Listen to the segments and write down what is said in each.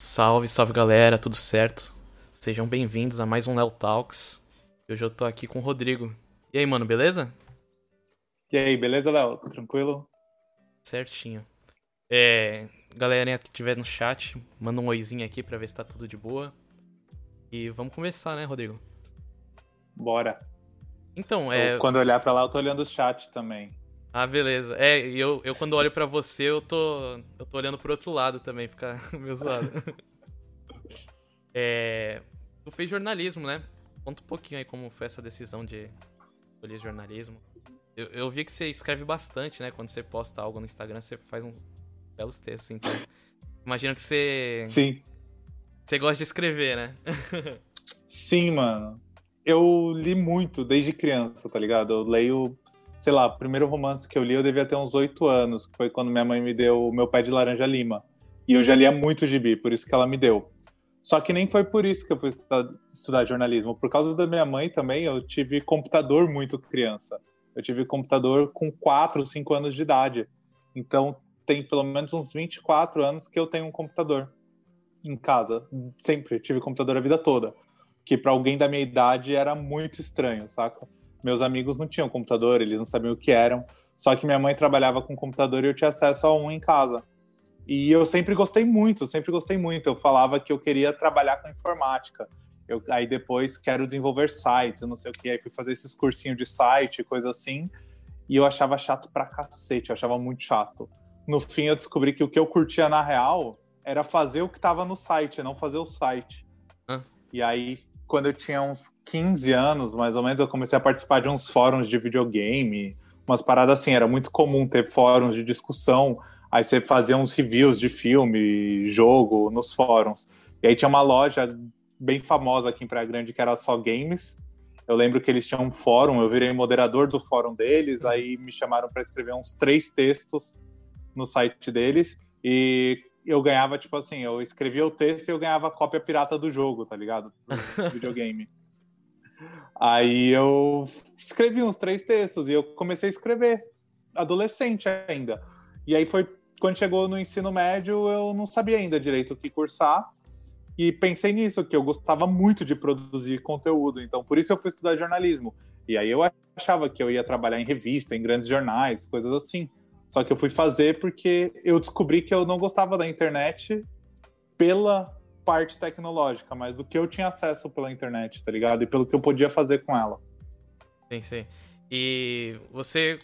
Salve, salve galera, tudo certo? Sejam bem-vindos a mais um Léo Talks. Hoje eu tô aqui com o Rodrigo. E aí, mano, beleza? E aí, beleza, Léo? Tranquilo? Certinho. É, galerinha que tiver no chat, manda um oizinho aqui pra ver se tá tudo de boa. E vamos começar, né, Rodrigo? Bora. Então, é. Quando eu olhar pra lá, eu tô olhando o chat também. Ah, beleza. É, e eu, eu quando olho pra você, eu tô, eu tô olhando pro outro lado também, fica meio zoado. é, tu fez jornalismo, né? Conta um pouquinho aí como foi essa decisão de escolher jornalismo. Eu, eu vi que você escreve bastante, né? Quando você posta algo no Instagram, você faz uns belos textos, então. Imagino que você. Sim. Você gosta de escrever, né? Sim, mano. Eu li muito desde criança, tá ligado? Eu leio sei lá, o primeiro romance que eu li eu devia ter uns oito anos, que foi quando minha mãe me deu o meu pé de laranja lima. E eu já lia muito gibi, por isso que ela me deu. Só que nem foi por isso que eu fui estudar jornalismo. Por causa da minha mãe também, eu tive computador muito criança. Eu tive computador com 4, 5 anos de idade. Então, tem pelo menos uns 24 anos que eu tenho um computador em casa. Sempre tive computador a vida toda. Que para alguém da minha idade era muito estranho, saca? Meus amigos não tinham computador, eles não sabiam o que eram. Só que minha mãe trabalhava com computador e eu tinha acesso a um em casa. E eu sempre gostei muito, sempre gostei muito. Eu falava que eu queria trabalhar com informática. Eu, aí depois quero desenvolver sites, eu não sei o que. Aí fui fazer esses cursinhos de site, coisa assim. E eu achava chato pra cacete, eu achava muito chato. No fim, eu descobri que o que eu curtia na real era fazer o que estava no site, não fazer o site. E aí quando eu tinha uns 15 anos, mais ou menos, eu comecei a participar de uns fóruns de videogame, umas paradas assim. Era muito comum ter fóruns de discussão. Aí você fazia uns reviews de filme, jogo nos fóruns. E aí tinha uma loja bem famosa aqui em Praia Grande que era só games. Eu lembro que eles tinham um fórum, eu virei moderador do fórum deles, aí me chamaram para escrever uns três textos no site deles. E eu ganhava, tipo assim, eu escrevia o texto e eu ganhava cópia pirata do jogo, tá ligado? Do videogame. Aí eu escrevi uns três textos e eu comecei a escrever, adolescente ainda. E aí foi quando chegou no ensino médio, eu não sabia ainda direito o que cursar. E pensei nisso, que eu gostava muito de produzir conteúdo. Então, por isso eu fui estudar jornalismo. E aí eu achava que eu ia trabalhar em revista, em grandes jornais, coisas assim. Só que eu fui fazer porque eu descobri que eu não gostava da internet pela parte tecnológica, mas do que eu tinha acesso pela internet, tá ligado? E pelo que eu podia fazer com ela. Sim, sim. E você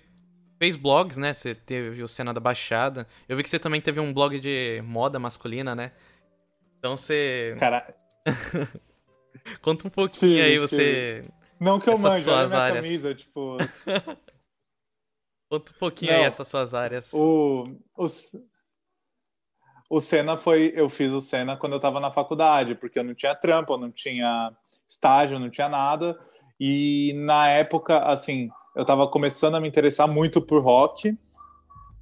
fez blogs, né? Você teve o Cena da Baixada. Eu vi que você também teve um blog de moda masculina, né? Então você. Cara. Conta um pouquinho sim, aí, você. Não que eu manje, olha minha áreas. camisa, tipo. Conta um pouquinho Não, aí essas suas áreas. O, o, o Senna foi. Eu fiz o Senna quando eu estava na faculdade, porque eu não tinha trampo, eu não tinha estágio, não tinha nada. E na época, assim, eu estava começando a me interessar muito por rock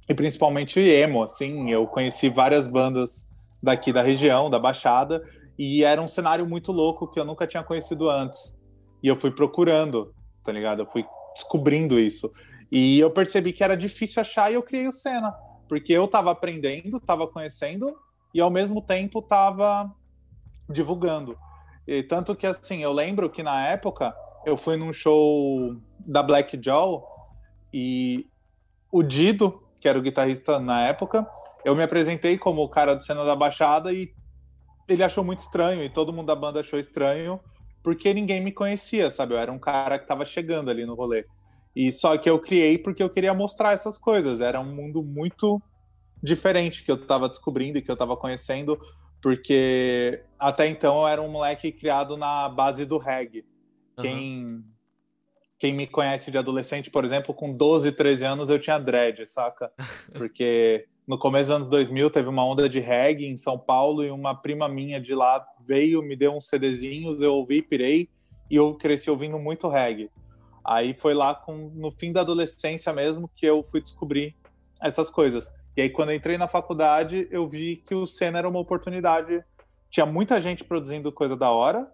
e principalmente emo, assim. Eu conheci várias bandas daqui da região, da Baixada, e era um cenário muito louco que eu nunca tinha conhecido antes. E eu fui procurando, tá ligado? Eu fui descobrindo isso. E eu percebi que era difícil achar e eu criei o Senna, porque eu estava aprendendo, estava conhecendo e ao mesmo tempo estava divulgando. E tanto que assim, eu lembro que na época eu fui num show da Black Jaw e o Dido, que era o guitarrista na época, eu me apresentei como o cara do Cena da Baixada e ele achou muito estranho e todo mundo da banda achou estranho porque ninguém me conhecia, sabe? Eu era um cara que estava chegando ali no rolê. E só que eu criei porque eu queria mostrar essas coisas. Era um mundo muito diferente que eu estava descobrindo e que eu estava conhecendo, porque até então eu era um moleque criado na base do reggae. Uhum. Quem, quem me conhece de adolescente, por exemplo, com 12, 13 anos eu tinha dread, saca? Porque no começo dos anos 2000 teve uma onda de reggae em São Paulo e uma prima minha de lá veio, me deu uns CDzinhos, eu ouvi, pirei e eu cresci ouvindo muito reggae. Aí foi lá com, no fim da adolescência mesmo que eu fui descobrir essas coisas. E aí quando entrei na faculdade, eu vi que o Senna era uma oportunidade. Tinha muita gente produzindo coisa da hora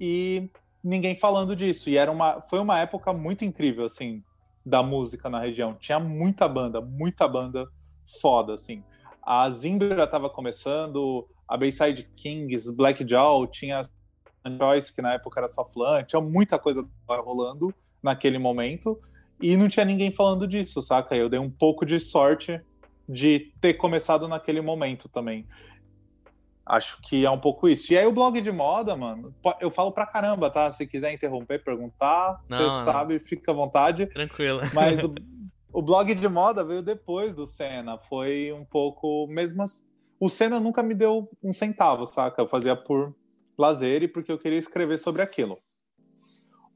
e ninguém falando disso. E era uma, foi uma época muito incrível, assim, da música na região. Tinha muita banda, muita banda foda, assim. A Zimbra estava começando, a Bayside Kings, Black Jaw, tinha a Choice, que na época era só flan, tinha muita coisa rolando naquele momento, e não tinha ninguém falando disso, saca? Eu dei um pouco de sorte de ter começado naquele momento também. Acho que é um pouco isso. E aí o blog de moda, mano, eu falo pra caramba, tá? Se quiser interromper, perguntar, você sabe, fica à vontade. Tranquilo. Mas o, o, blog de moda veio depois do Senna. Foi um pouco. Mesmo assim, o Senna nunca me deu um centavo, saca? Eu fazia por lazer e porque eu queria escrever sobre aquilo.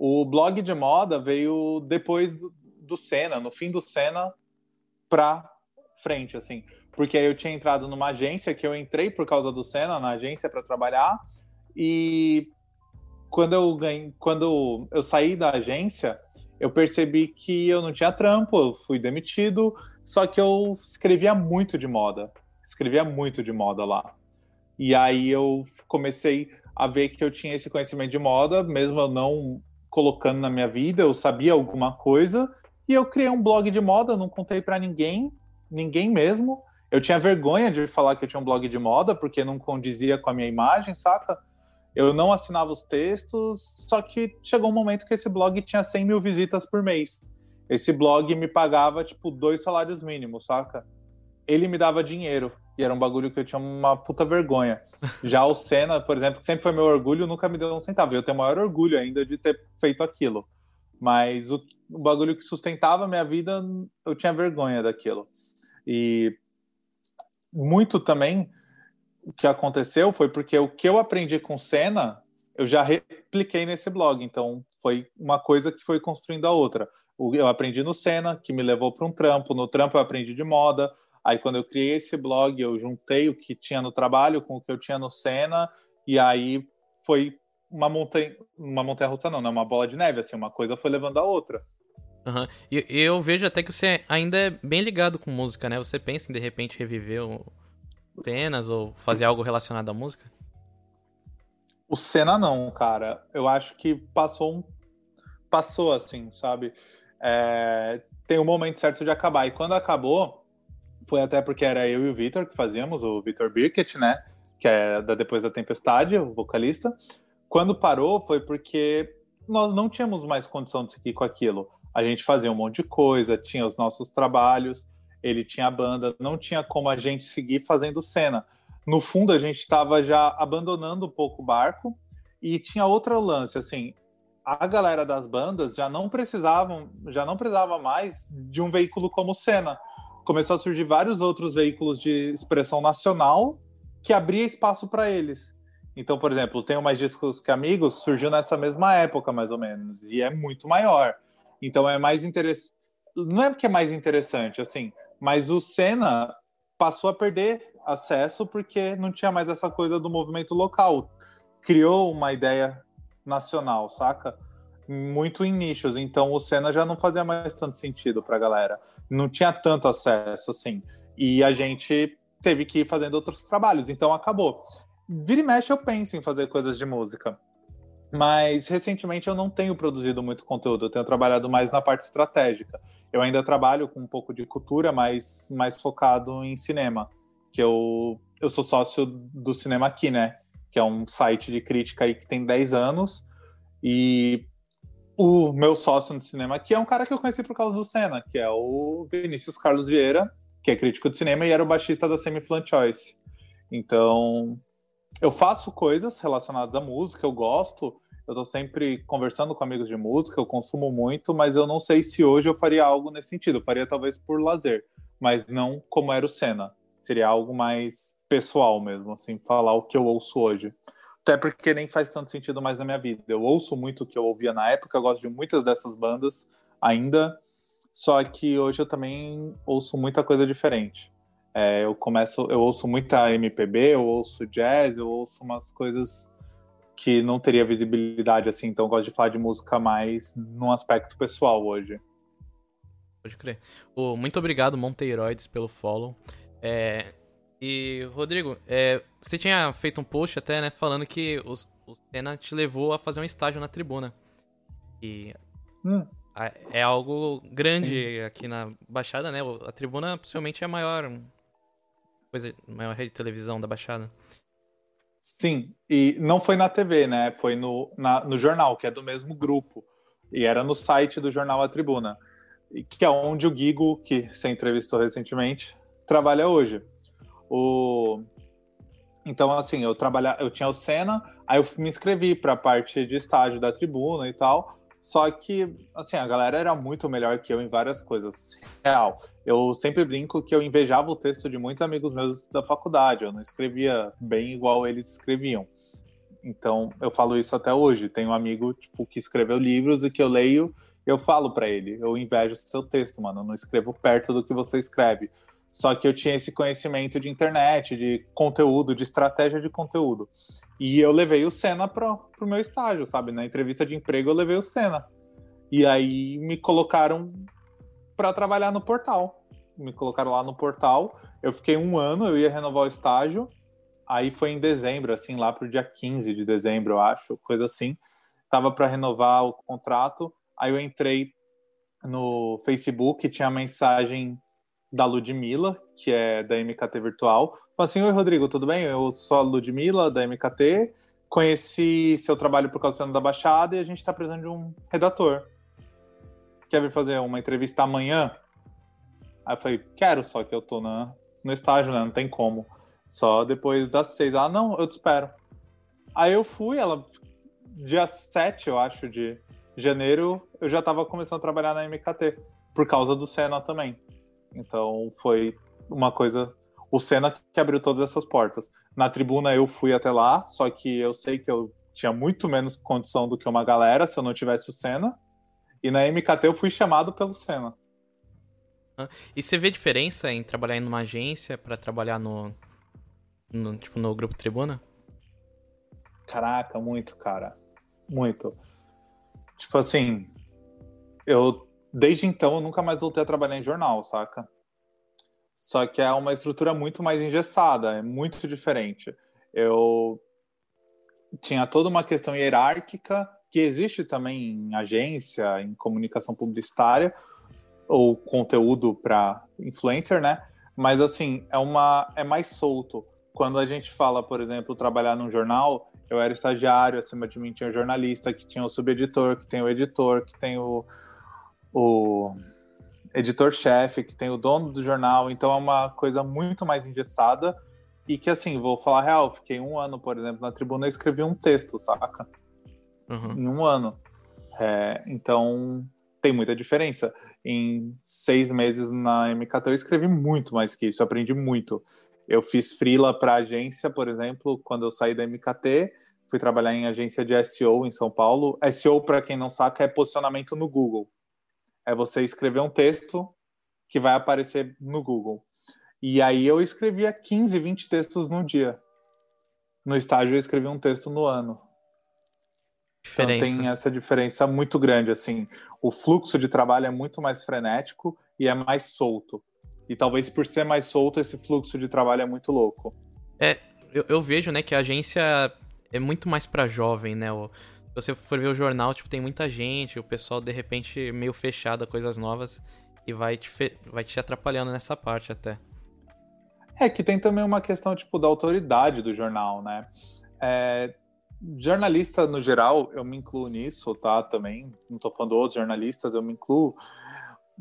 O blog de moda veio depois do, Senna, no fim do Senna, pra frente, assim porque aí eu tinha entrado numa agência que eu entrei por causa do Senna na agência para trabalhar e quando eu ganhei, quando eu saí da agência, eu percebi que eu não tinha trampo, eu fui demitido, só que eu escrevia muito de moda, escrevia muito de moda lá. E aí eu comecei a ver que eu tinha esse conhecimento de moda, mesmo eu não colocando na minha vida, eu sabia alguma coisa, e eu criei um blog de moda, não contei para ninguém, ninguém mesmo, eu tinha vergonha de falar que eu tinha um blog de moda, porque não condizia com a minha imagem, saca? Eu não assinava os textos, só que chegou um momento que esse blog tinha 100 mil visitas por mês. Esse blog me pagava, tipo, dois salários mínimos, saca? Ele me dava dinheiro, e era um bagulho que eu tinha uma puta vergonha. Já o Senna, por exemplo, que sempre foi meu orgulho, nunca me deu um centavo. Eu tenho maior orgulho ainda de ter feito aquilo. Mas o, o bagulho que sustentava a minha vida, eu tinha vergonha daquilo. E muito também o que aconteceu foi porque o que eu aprendi com Senna, eu já repliquei nesse blog. Então, foi uma coisa que foi construindo a outra. Eu aprendi no Senna, que me levou para um trampo. No trampo, eu aprendi de moda. Aí, quando eu criei esse blog, eu juntei o que tinha no trabalho com o que eu tinha no Senna. E aí foi uma montanha, uma montanha russa, não, né? Uma bola de neve. Assim, uma coisa foi levando a outra. Uhum. E eu vejo até que você ainda é bem ligado com música, né? Você pensa em de repente reviver cenas ou fazer algo relacionado à música? O Senna não, cara. Eu acho que passou um. Passou assim, sabe? É... Tem um momento certo de acabar. E quando acabou, foi até porque era eu e o Vitor que fazíamos, o Vitor Birkett, né? Que é da Depois da Tempestade, o vocalista. Quando parou, foi porque nós não tínhamos mais condição de seguir com aquilo a gente fazia um monte de coisa, tinha os nossos trabalhos, ele tinha a banda, não tinha como a gente seguir fazendo cena. No fundo, a gente estava já abandonando um pouco o barco e tinha outro lance, assim, a galera das bandas já não precisavam, já não precisava mais de um veículo como Cena. Começou a surgir vários outros veículos de expressão nacional que abria espaço para eles. Então, por exemplo, tem mais discos que amigos surgiu nessa mesma época, mais ou menos, e é muito maior. Então é mais interessante. Não é porque é mais interessante, assim, mas o Senna passou a perder acesso porque não tinha mais essa coisa do movimento local. Criou uma ideia nacional, saca? Muito em nichos. Então o Senna já não fazia mais tanto sentido pra galera. Não tinha tanto acesso, assim. E a gente teve que ir fazendo outros trabalhos. Então acabou. Vira e mexe eu penso em fazer coisas de música. Mas recentemente eu não tenho produzido muito conteúdo, eu tenho trabalhado mais na parte estratégica. Eu ainda trabalho com um pouco de cultura, mas mais focado em cinema, que eu, eu sou sócio do Cinema Aqui, né? Que é um site de crítica aí que tem 10 anos. E o meu sócio no cinema aqui é um cara que eu conheci por causa do Senna, que é o Vinícius Carlos Vieira, que é crítico de cinema e era o baixista da Semi Flan Choice. Então, eu faço coisas relacionadas à música, eu gosto, eu tô sempre conversando com amigos de música, eu consumo muito, mas eu não sei se hoje eu faria algo nesse sentido. Eu faria talvez por lazer, mas não como era o Senna. Seria algo mais pessoal mesmo, assim, falar o que eu ouço hoje. Até porque nem faz tanto sentido mais na minha vida. Eu ouço muito o que eu ouvia na época, eu gosto de muitas dessas bandas ainda, só que hoje eu também ouço muita coisa diferente. É, eu começo, eu ouço muita MPB, eu ouço jazz, eu ouço umas coisas que não teria visibilidade assim, então eu gosto de falar de música mais num aspecto pessoal hoje. Pode crer. Oh, muito obrigado, Monteiroides, pelo follow. É, e, Rodrigo, é, você tinha feito um post até, né, falando que os, o Senna te levou a fazer um estágio na tribuna. E hum. é algo grande Sim. aqui na Baixada, né? A tribuna possivelmente é a maior coisa, maior rede de televisão da Baixada. Sim, e não foi na TV, né? Foi no, na, no jornal, que é do mesmo grupo. E era no site do jornal A Tribuna, que é onde o Guigo, que você entrevistou recentemente, trabalha hoje. O... Então, assim, eu trabalha... eu tinha o Senna, aí eu me inscrevi para a parte de estágio da tribuna e tal. Só que, assim, a galera era muito melhor que eu em várias coisas. Real. Eu sempre brinco que eu invejava o texto de muitos amigos meus da faculdade. Eu não escrevia bem igual eles escreviam. Então, eu falo isso até hoje. Tenho um amigo, tipo, que escreveu livros e que eu leio, eu falo para ele, eu invejo o seu texto, mano. Eu não escrevo perto do que você escreve. Só que eu tinha esse conhecimento de internet, de conteúdo, de estratégia de conteúdo. E eu levei o Senna pro, pro meu estágio, sabe? Na entrevista de emprego eu levei o Senna. E aí me colocaram para trabalhar no portal. Me colocaram lá no portal. Eu fiquei um ano, eu ia renovar o estágio. Aí foi em dezembro, assim, lá pro dia 15 de dezembro, eu acho, coisa assim. Tava para renovar o contrato. Aí eu entrei no Facebook, tinha a mensagem da Ludmilla, que é da MKT Virtual, Falei assim, oi Rodrigo, tudo bem? Eu sou a Ludmilla, da MKT, conheci seu trabalho por causa da Baixada e a gente está precisando de um redator. Quer vir fazer uma entrevista amanhã? Aí eu falei, quero, só que eu tô na, no estágio, né? Não tem como. Só depois das seis. Ah, não, eu te espero. Aí eu fui, ela. Dia 7, eu acho, de janeiro, eu já estava começando a trabalhar na MKT, por causa do Senna também. Então foi uma coisa o Senna que abriu todas essas portas. Na tribuna eu fui até lá, só que eu sei que eu tinha muito menos condição do que uma galera se eu não tivesse o Senna. E na MKT eu fui chamado pelo Senna. E você vê diferença em trabalhar em uma agência para trabalhar no, no, tipo no grupo Tribuna? Caraca, muito, cara. Muito. Tipo assim, eu desde então eu nunca mais voltei a trabalhar em jornal, saca? Só que é uma estrutura muito mais engessada, é muito diferente. Eu tinha toda uma questão hierárquica que existe também em agência, em comunicação publicitária ou conteúdo para influencer, né? Mas assim, é uma é mais solto. Quando a gente fala, por exemplo, trabalhar num jornal, eu era estagiário, acima de mim tinha jornalista, que tinha o subeditor, que tem o editor, que tem o, o editor-chefe, que tem o dono do jornal, então é uma coisa muito mais engessada e que, assim, vou falar real, fiquei um ano, por exemplo, na tribuna e escrevi um texto, saca? Uhum. Em um ano. É, então, tem muita diferença. Em seis meses na MKT eu escrevi muito mais que isso, aprendi muito. Eu fiz freela para agência, por exemplo, quando eu saí da MKT, fui trabalhar em agência de SEO em São Paulo. SEO, para quem não saca, é posicionamento no Google é você escrever um texto que vai aparecer no Google. E aí eu escrevia 15, 20 textos no dia. No estágio eu escrevi um texto no ano. Diferença. Então tem essa diferença muito grande, assim. O fluxo de trabalho é muito mais frenético e é mais solto. E talvez por ser mais solto, esse fluxo de trabalho é muito louco. É, eu, eu vejo, né, que a agência é muito mais para jovem, né? O, você for ver o jornal, tipo, tem muita gente, o pessoal de repente meio fechado a coisas novas e vai te, vai te atrapalhando nessa parte até. É que tem também uma questão, tipo, da autoridade do jornal, né? É, jornalista, no geral, eu me incluo nisso, tá? Também, não tô falando outros jornalistas, eu me incluo.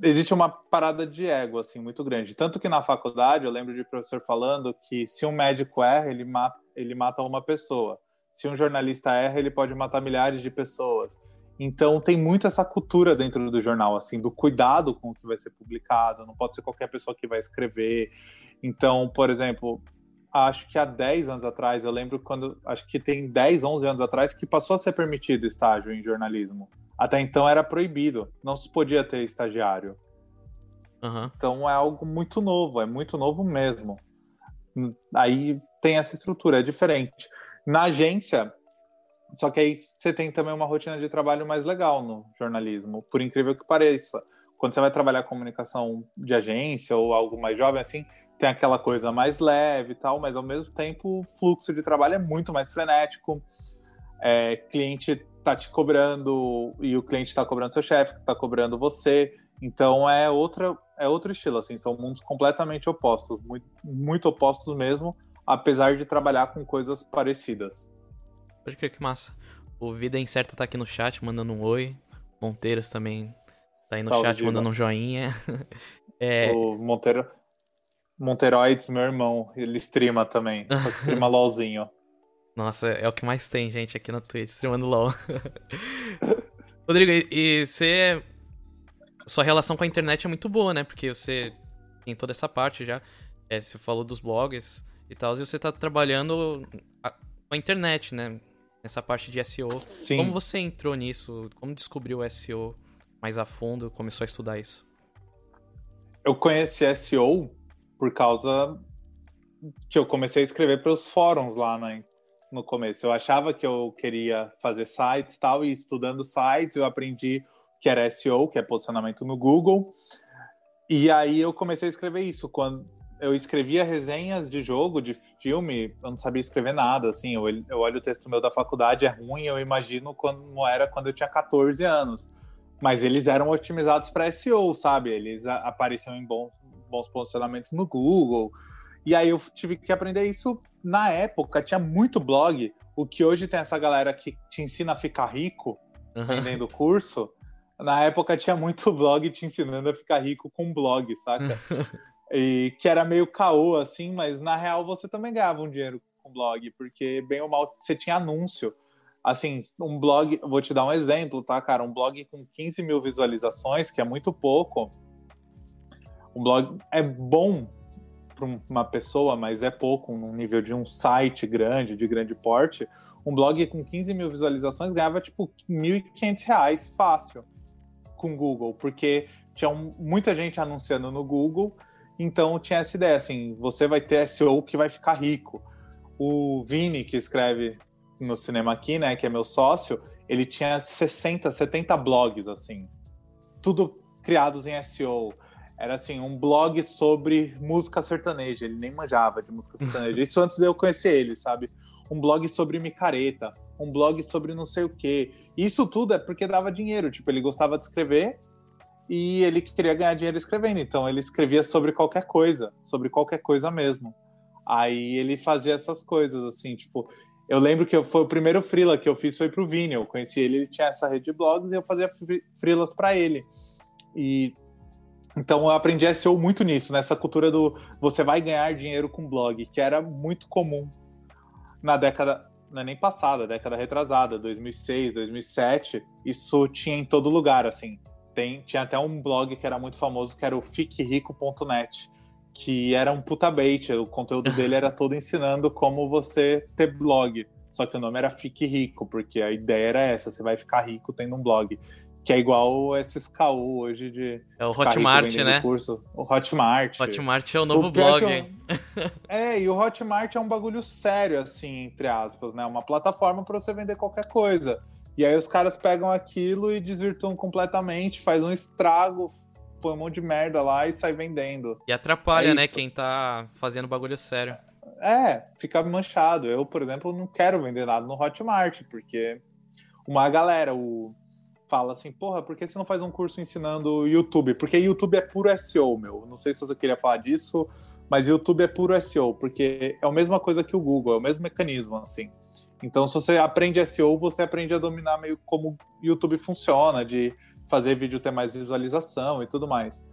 Existe uma parada de ego, assim, muito grande. Tanto que na faculdade, eu lembro de professor falando que se um médico erra, ele mata, ele mata uma pessoa se um jornalista erra, ele pode matar milhares de pessoas. Então tem muito essa cultura dentro do jornal, assim, do cuidado com o que vai ser publicado, não pode ser qualquer pessoa que vai escrever. Então, por exemplo, acho que há 10 anos atrás, eu lembro quando, acho que tem 10, 11 anos atrás, que passou a ser permitido estágio em jornalismo. Até então era proibido, não se podia ter estagiário. Uhum. Então é algo muito novo, é muito novo mesmo. Aí tem essa estrutura, é diferente na agência. Só que aí você tem também uma rotina de trabalho mais legal no jornalismo, por incrível que pareça. Quando você vai trabalhar comunicação de agência ou algo mais jovem, assim, tem aquela coisa mais leve e tal, mas ao mesmo tempo o fluxo de trabalho é muito mais frenético. É, cliente tá te cobrando e o cliente está cobrando seu chefe, está cobrando você. Então é outra é outro estilo, assim, são mundos completamente opostos, muito, muito opostos mesmo, apesar de trabalhar com coisas parecidas. Pode crer que massa. O Vida Incerta tá aqui no chat, mandando um oi. Monteiros também tá aí no Salve, chat, Diva. mandando um joinha. É, O Monteiro. Monteroides, meu irmão, ele streama também. Só que streama LOLzinho. Nossa, é o que mais tem, gente, aqui na Twitch, streamando LOL. Rodrigo, e- e você. Sua relação com a internet é muito boa, né? Porque você tem toda essa parte já. É, você falou dos blogs e tal, e você tá trabalhando com a internet, né? Nessa parte de SEO. Sim. Como você entrou nisso? Como descobriu o SEO mais a fundo? Começou a estudar isso? Eu conheci SEO por causa que eu comecei a escrever pelos fóruns lá né, no começo. Eu achava que eu queria fazer sites e tal, e estudando sites eu aprendi que era SEO, que é posicionamento no Google. E aí eu comecei a escrever isso. Quando eu escrevia resenhas de jogo, de filme, eu não sabia escrever nada, assim. Eu, eu olho o texto meu da faculdade, é ruim, eu imagino como era quando eu tinha 14 anos. Mas eles eram otimizados para SEO, sabe? Eles apareciam em bons, bons posicionamentos no Google. E aí eu tive que aprender isso na época. Tinha muito blog. O que hoje tem essa galera que te ensina a ficar rico vendendo curso. Na época tinha muito blog te ensinando a ficar rico com blog, saca? E que era meio caô, assim, mas na real você também ganhava um dinheiro com blog, porque bem ou mal você tinha anúncio. Assim, um blog, vou te dar um exemplo, tá, cara? Um blog com 15 mil visualizações, que é muito pouco. Um blog é bom para uma pessoa, mas é pouco, num nível de um site grande, de grande porte. Um blog com 15 mil visualizações ganhava tipo 1.500 reais fácil com Google, porque tinha muita gente anunciando no Google, então tinha essa ideia assim: você vai ter SEO que vai ficar rico. O Vini, que escreve no cinema aqui, né, que é meu sócio, ele tinha 60, 70 blogs, assim, tudo criados em SEO. Era assim, um blog sobre música sertaneja. Ele nem manjava de música sertaneja. Isso antes de eu conhecer ele, sabe? Um blog sobre micareta, um blog sobre não sei o quê. Isso tudo é porque dava dinheiro. Tipo, ele gostava de escrever e ele queria ganhar dinheiro escrevendo. Então ele escrevia sobre qualquer coisa, sobre qualquer coisa mesmo. Aí ele fazia essas coisas, assim, tipo. Eu lembro que eu- foi o primeiro freela que eu fiz foi pro Vini. Eu conheci ele, ele tinha essa rede de blogs e eu fazia fre- freelas para ele. E então eu aprendi SEO muito nisso, nessa cultura do você vai ganhar dinheiro com blog, que era muito comum na década, não é nem passada, década retrasada, 2006, 2007, isso tinha em todo lugar, assim. Tem, tinha até um blog que era muito famoso, que era o fiquerico.net, que era um puta bait, o conteúdo dele era todo ensinando como você ter blog. Só que o nome era Fique Rico, porque a ideia era essa, você vai ficar rico tendo um blog. Que é igual esses caô hoje de É o Hotmart, né? Curso. O Hotmart. Hotmart é o novo O blog, que eu-? É, e o Hotmart é um bagulho sério, assim, entre aspas, né? Uma plataforma para você vender qualquer coisa. E aí os caras pegam aquilo e desvirtuam completamente, faz um estrago, põe um monte de merda lá e sai vendendo. E atrapalha, É né, quem tá fazendo bagulho sério. É, fica manchado. Eu, por exemplo, não quero vender nada no Hotmart, porque uma galera o... fala assim, porra, por que você não faz um curso ensinando YouTube? Porque YouTube é puro SEO, meu. Não sei se você queria falar disso, mas YouTube é puro SEO, porque é a mesma coisa que o Google, é o mesmo mecanismo, assim. Então, se você aprende SEO, você aprende a dominar meio como YouTube funciona, de fazer vídeo ter mais visualização e tudo mais.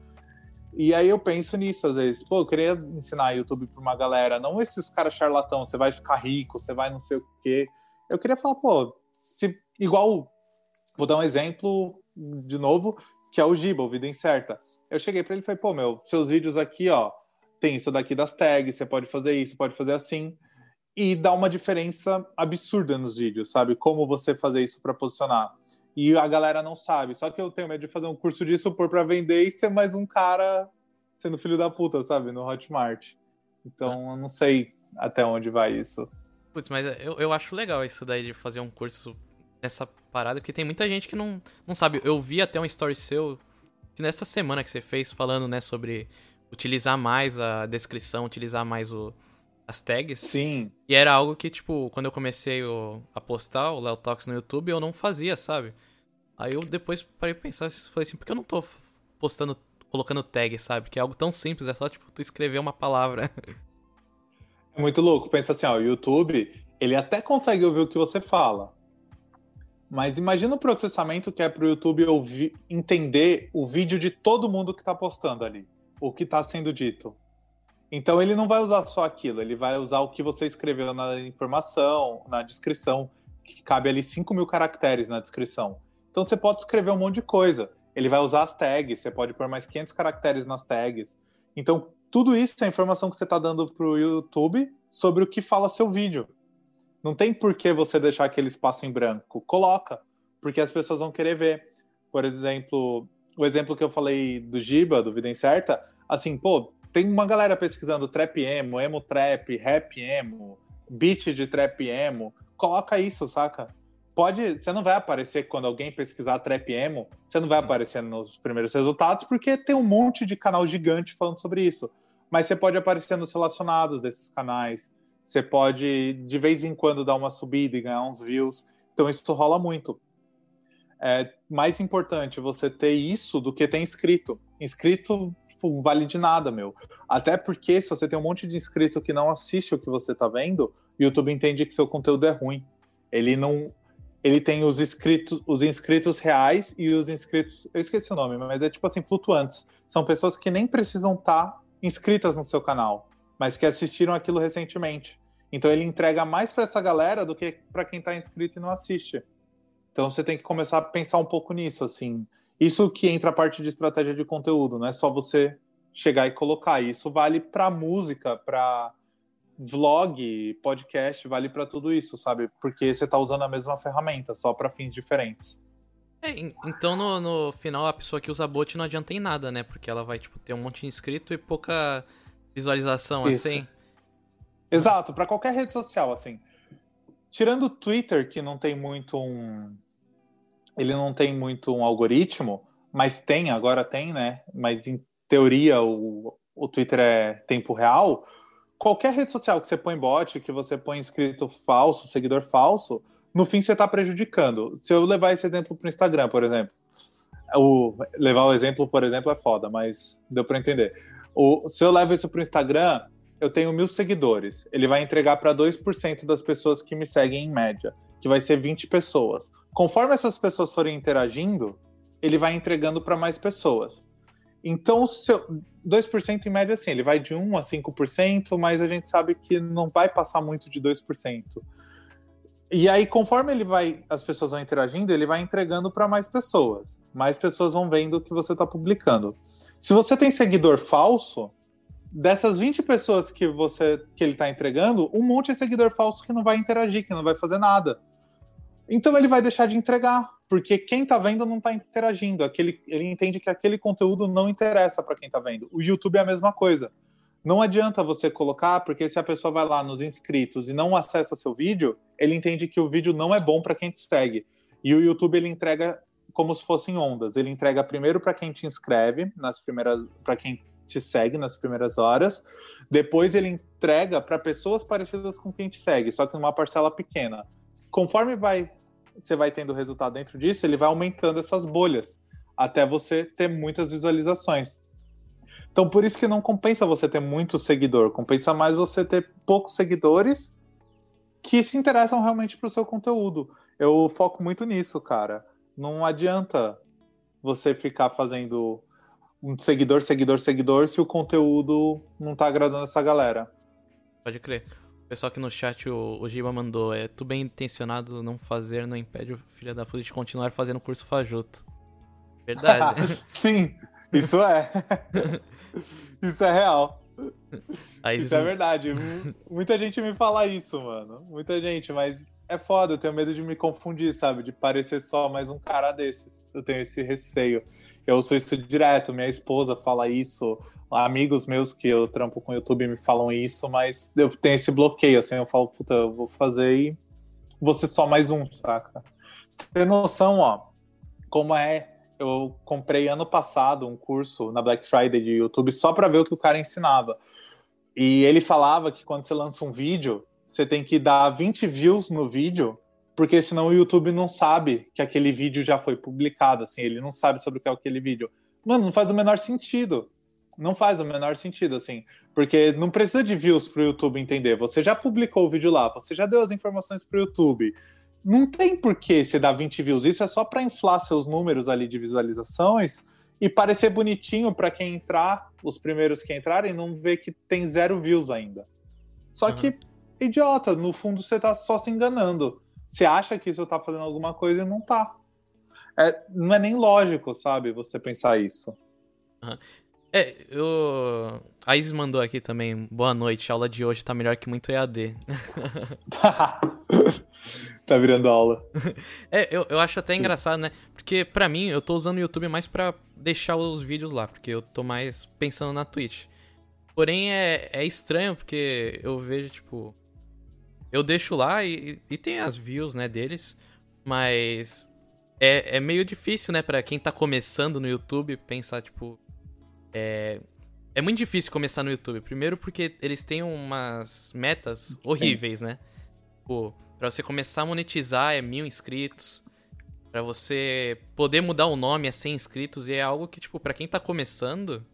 E aí eu penso nisso às vezes. Pô, eu queria ensinar YouTube pra uma galera, não esses caras charlatão, você vai ficar rico, você vai não sei o quê. Eu queria falar, pô, se igual vou dar um exemplo de novo, que é o Giba, Vida Incerta. Eu cheguei para ele e falei, pô, meu, seus vídeos aqui, ó, tem isso daqui das tags, você pode fazer isso, pode fazer assim. E dá uma diferença absurda nos vídeos, sabe? Como você fazer isso para posicionar. E a galera não sabe. Só que eu tenho medo de fazer um curso disso, pôr para vender e ser mais um cara sendo filho da puta, sabe? No Hotmart. Então, eu não sei até onde vai isso. Putz, mas eu, eu acho legal isso daí de fazer um curso nessa parada, porque tem muita gente que não, não sabe. Eu vi até um story seu nessa semana que você fez falando, né, sobre utilizar mais a descrição, utilizar mais o, as tags. Sim. E era algo que, tipo, quando eu comecei o- a postar o Léo Talks no YouTube, eu não fazia, sabe? Aí eu depois parei pra pensar, falei assim, por que eu não tô postando, colocando tag, sabe? Que é algo tão simples, é só, tipo, tu escrever uma palavra. É muito louco. Pensa assim, ó, o YouTube, ele até consegue ouvir o que você fala. Mas imagina o processamento que é para o YouTube ouvir, entender o vídeo de todo mundo que está postando ali, o que está sendo dito. Então ele não vai usar só aquilo, ele vai usar o que você escreveu na informação, na descrição, que cabe ali 5 mil caracteres na descrição. Então você pode escrever um monte de coisa. Ele vai usar as tags, você pode pôr mais 500 caracteres nas tags. Então tudo isso é informação que você está dando para o YouTube sobre o que fala seu vídeo. Não tem por que você deixar aquele espaço em branco. Coloca, porque as pessoas vão querer ver. Por exemplo, o exemplo que eu falei do Giba, do Vida Incerta, assim, pô, tem uma galera pesquisando trap emo, emo trap, rap emo, beat de trap emo. Coloca isso, saca? Pode, você não vai aparecer quando alguém pesquisar trap emo, você não vai aparecer nos primeiros resultados porque tem um monte de canal gigante falando sobre isso. Mas você pode aparecer nos relacionados desses canais. Você pode, de vez em quando, dar uma subida e ganhar uns views. Então, isso rola muito. É mais importante você ter isso do que ter inscrito. Inscrito tipo, vale de nada, meu. Até porque, se você tem um monte de inscrito que não assiste o que você tá vendo, o YouTube entende que seu conteúdo é ruim. Ele não. Ele tem os inscritos, os inscritos reais e os inscritos. Eu esqueci o nome, mas é tipo assim, flutuantes. São pessoas que nem precisam estar tá inscritas no seu canal mas que assistiram aquilo recentemente. Então ele entrega mais para essa galera do que para quem está inscrito e não assiste. Então você tem que começar a pensar um pouco nisso, assim. Isso que entra a parte de estratégia de conteúdo, não é só você chegar e colocar. Isso vale para música, para vlog, podcast, vale para tudo isso, sabe? Porque você está usando a mesma ferramenta, só para fins diferentes. É, então no, no final a pessoa que usa bot não adianta em nada, né? Porque ela vai tipo ter um monte de inscrito e pouca visualização Isso. assim. Exato, para qualquer rede social, assim. Tirando o Twitter, que não tem muito um. Ele não tem muito um algoritmo, mas tem, agora tem, né? Mas em teoria o, o Twitter é tempo real. Qualquer rede social que você põe bot, que você põe inscrito falso, seguidor falso, no fim você está prejudicando. Se eu levar esse exemplo para o Instagram, por exemplo, o, levar o exemplo, por exemplo, é foda, mas deu para entender. O, se eu levo isso para o Instagram, eu tenho mil seguidores. Ele vai entregar para 2% das pessoas que me seguem em média, que vai ser 20 pessoas. Conforme essas pessoas forem interagindo, ele vai entregando para mais pessoas. Então, seu, 2% em média, sim, ele vai de 1 a 5%, mas a gente sabe que não vai passar muito de 2%. E aí, conforme ele vai, as pessoas vão interagindo, ele vai entregando para mais pessoas. Mais pessoas vão vendo o que você está publicando. Se você tem seguidor falso, dessas 20 pessoas que você que ele está entregando, um monte de seguidor falso que não vai interagir, que não vai fazer nada. Então ele vai deixar de entregar, porque quem está vendo não está interagindo. Aquele, ele entende que aquele conteúdo não interessa para quem está vendo. O YouTube é a mesma coisa. Não adianta você colocar, porque se a pessoa vai lá nos inscritos e não acessa seu vídeo, ele entende que o vídeo não é bom para quem te segue. E o YouTube ele entrega como se fossem ondas. Ele entrega primeiro para quem te inscreve, nas primeiras, para quem te segue nas primeiras horas. Depois ele entrega para pessoas parecidas com quem te segue, só que numa parcela pequena. Conforme vai você vai tendo resultado dentro disso, ele vai aumentando essas bolhas até você ter muitas visualizações. Então, por isso que não compensa você ter muito seguidor, compensa mais você ter poucos seguidores que se interessam realmente pro seu conteúdo. Eu foco muito nisso, cara não adianta você ficar fazendo um seguidor, seguidor, seguidor se o conteúdo não tá agradando essa galera. Pode crer. Pessoal aqui no chat, o, o Giba mandou, é tu bem intencionado não fazer, não impede o filho da puta de continuar fazendo curso fajuto. Verdade. Sim, isso é. isso é real. Aí, isso é verdade. Muita gente me fala isso, mano. Muita gente, mas é foda, eu tenho medo de me confundir, sabe? De parecer só mais um cara desses. Eu tenho esse receio. Eu sou isso direto, minha esposa fala isso, amigos meus que eu trampo com o YouTube me falam isso, mas eu tenho esse bloqueio, assim, eu falo, puta, eu vou fazer e ser só mais um, saca? Você tem noção, ó, como é. Eu comprei ano passado um curso na Black Friday de YouTube só para ver o que o cara ensinava. E ele falava que quando você lança um vídeo, você tem que dar 20 views no vídeo, porque senão o YouTube não sabe que aquele vídeo já foi publicado, assim, ele não sabe sobre o que é aquele vídeo. Mano, não faz o menor sentido. Não faz o menor sentido, assim. Porque não precisa de views para o YouTube entender. Você já publicou o vídeo lá, você já deu as informações para o YouTube. Não tem por que você dar 20 views. Isso é só para inflar seus números ali de visualizações e parecer bonitinho para quem entrar, os primeiros que entrarem, não ver que tem zero views ainda. Só uhum. que, idiota, no fundo você tá só se enganando. Você acha que isso tá fazendo alguma coisa e não tá. É, não é nem lógico, sabe, você pensar isso. Uhum. É, eu. A Isis mandou aqui também. Boa noite, a aula de hoje tá melhor que muito EAD. tá virando aula. É, eu, eu acho até engraçado, né? Porque pra mim, eu tô usando o YouTube mais pra deixar os vídeos lá, porque eu tô mais pensando na Twitch. Porém, é, é estranho, porque eu vejo, tipo. Eu deixo lá e, e tem as views, né, deles, mas é, é meio difícil, né, pra quem tá começando no YouTube pensar, tipo é, é muito difícil começar no YouTube. Primeiro porque eles têm umas metas horríveis, Sim. né? Pô, pra você começar a monetizar é mil inscritos. Pra você poder mudar o nome é 100 inscritos. E é algo que, tipo, pra quem tá começando,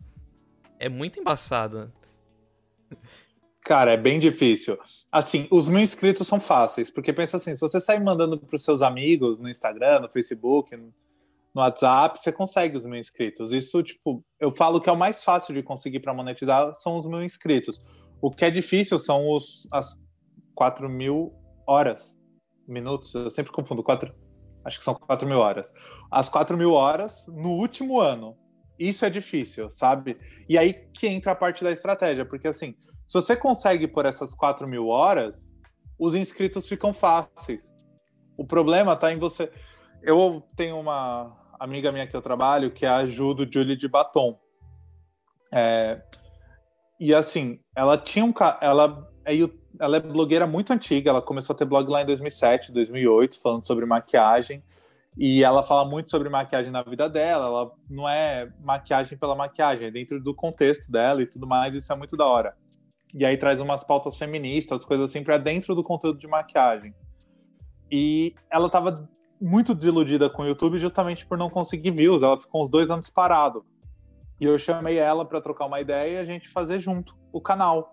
é muito embaçado. Cara, é bem difícil. Assim, os mil inscritos são fáceis, porque pensa assim, se você sair mandando pros seus amigos no Instagram, no Facebook, no WhatsApp, você consegue os mil inscritos. Isso, tipo, eu falo que é o mais fácil de conseguir para monetizar são os mil inscritos. O que é difícil são os, as 4 mil horas, minutos, eu sempre confundo, quatro, acho que são 4 mil horas. As 4 mil horas no último ano. Isso é difícil, sabe? E aí que entra a parte da estratégia, porque assim, se você consegue por essas 4 mil horas, os inscritos ficam fáceis. O problema tá em você. Eu tenho uma, amiga minha que eu trabalho, que é a Ju do Julie de Batom. É, e assim, ela tinha um. Ela é, ela é blogueira muito antiga, ela começou a ter blog lá em 2007, 2008, falando sobre maquiagem. E ela fala muito sobre maquiagem na vida dela. Ela não é maquiagem pela maquiagem, é dentro do contexto dela e tudo mais. Isso é muito da hora. E aí traz umas pautas feministas, coisas assim, para dentro do conteúdo de maquiagem. E ela tava muito desiludida com o YouTube justamente por não conseguir views. Ela ficou uns dois anos parado. E eu chamei ela para trocar uma ideia e a gente fazer junto o canal.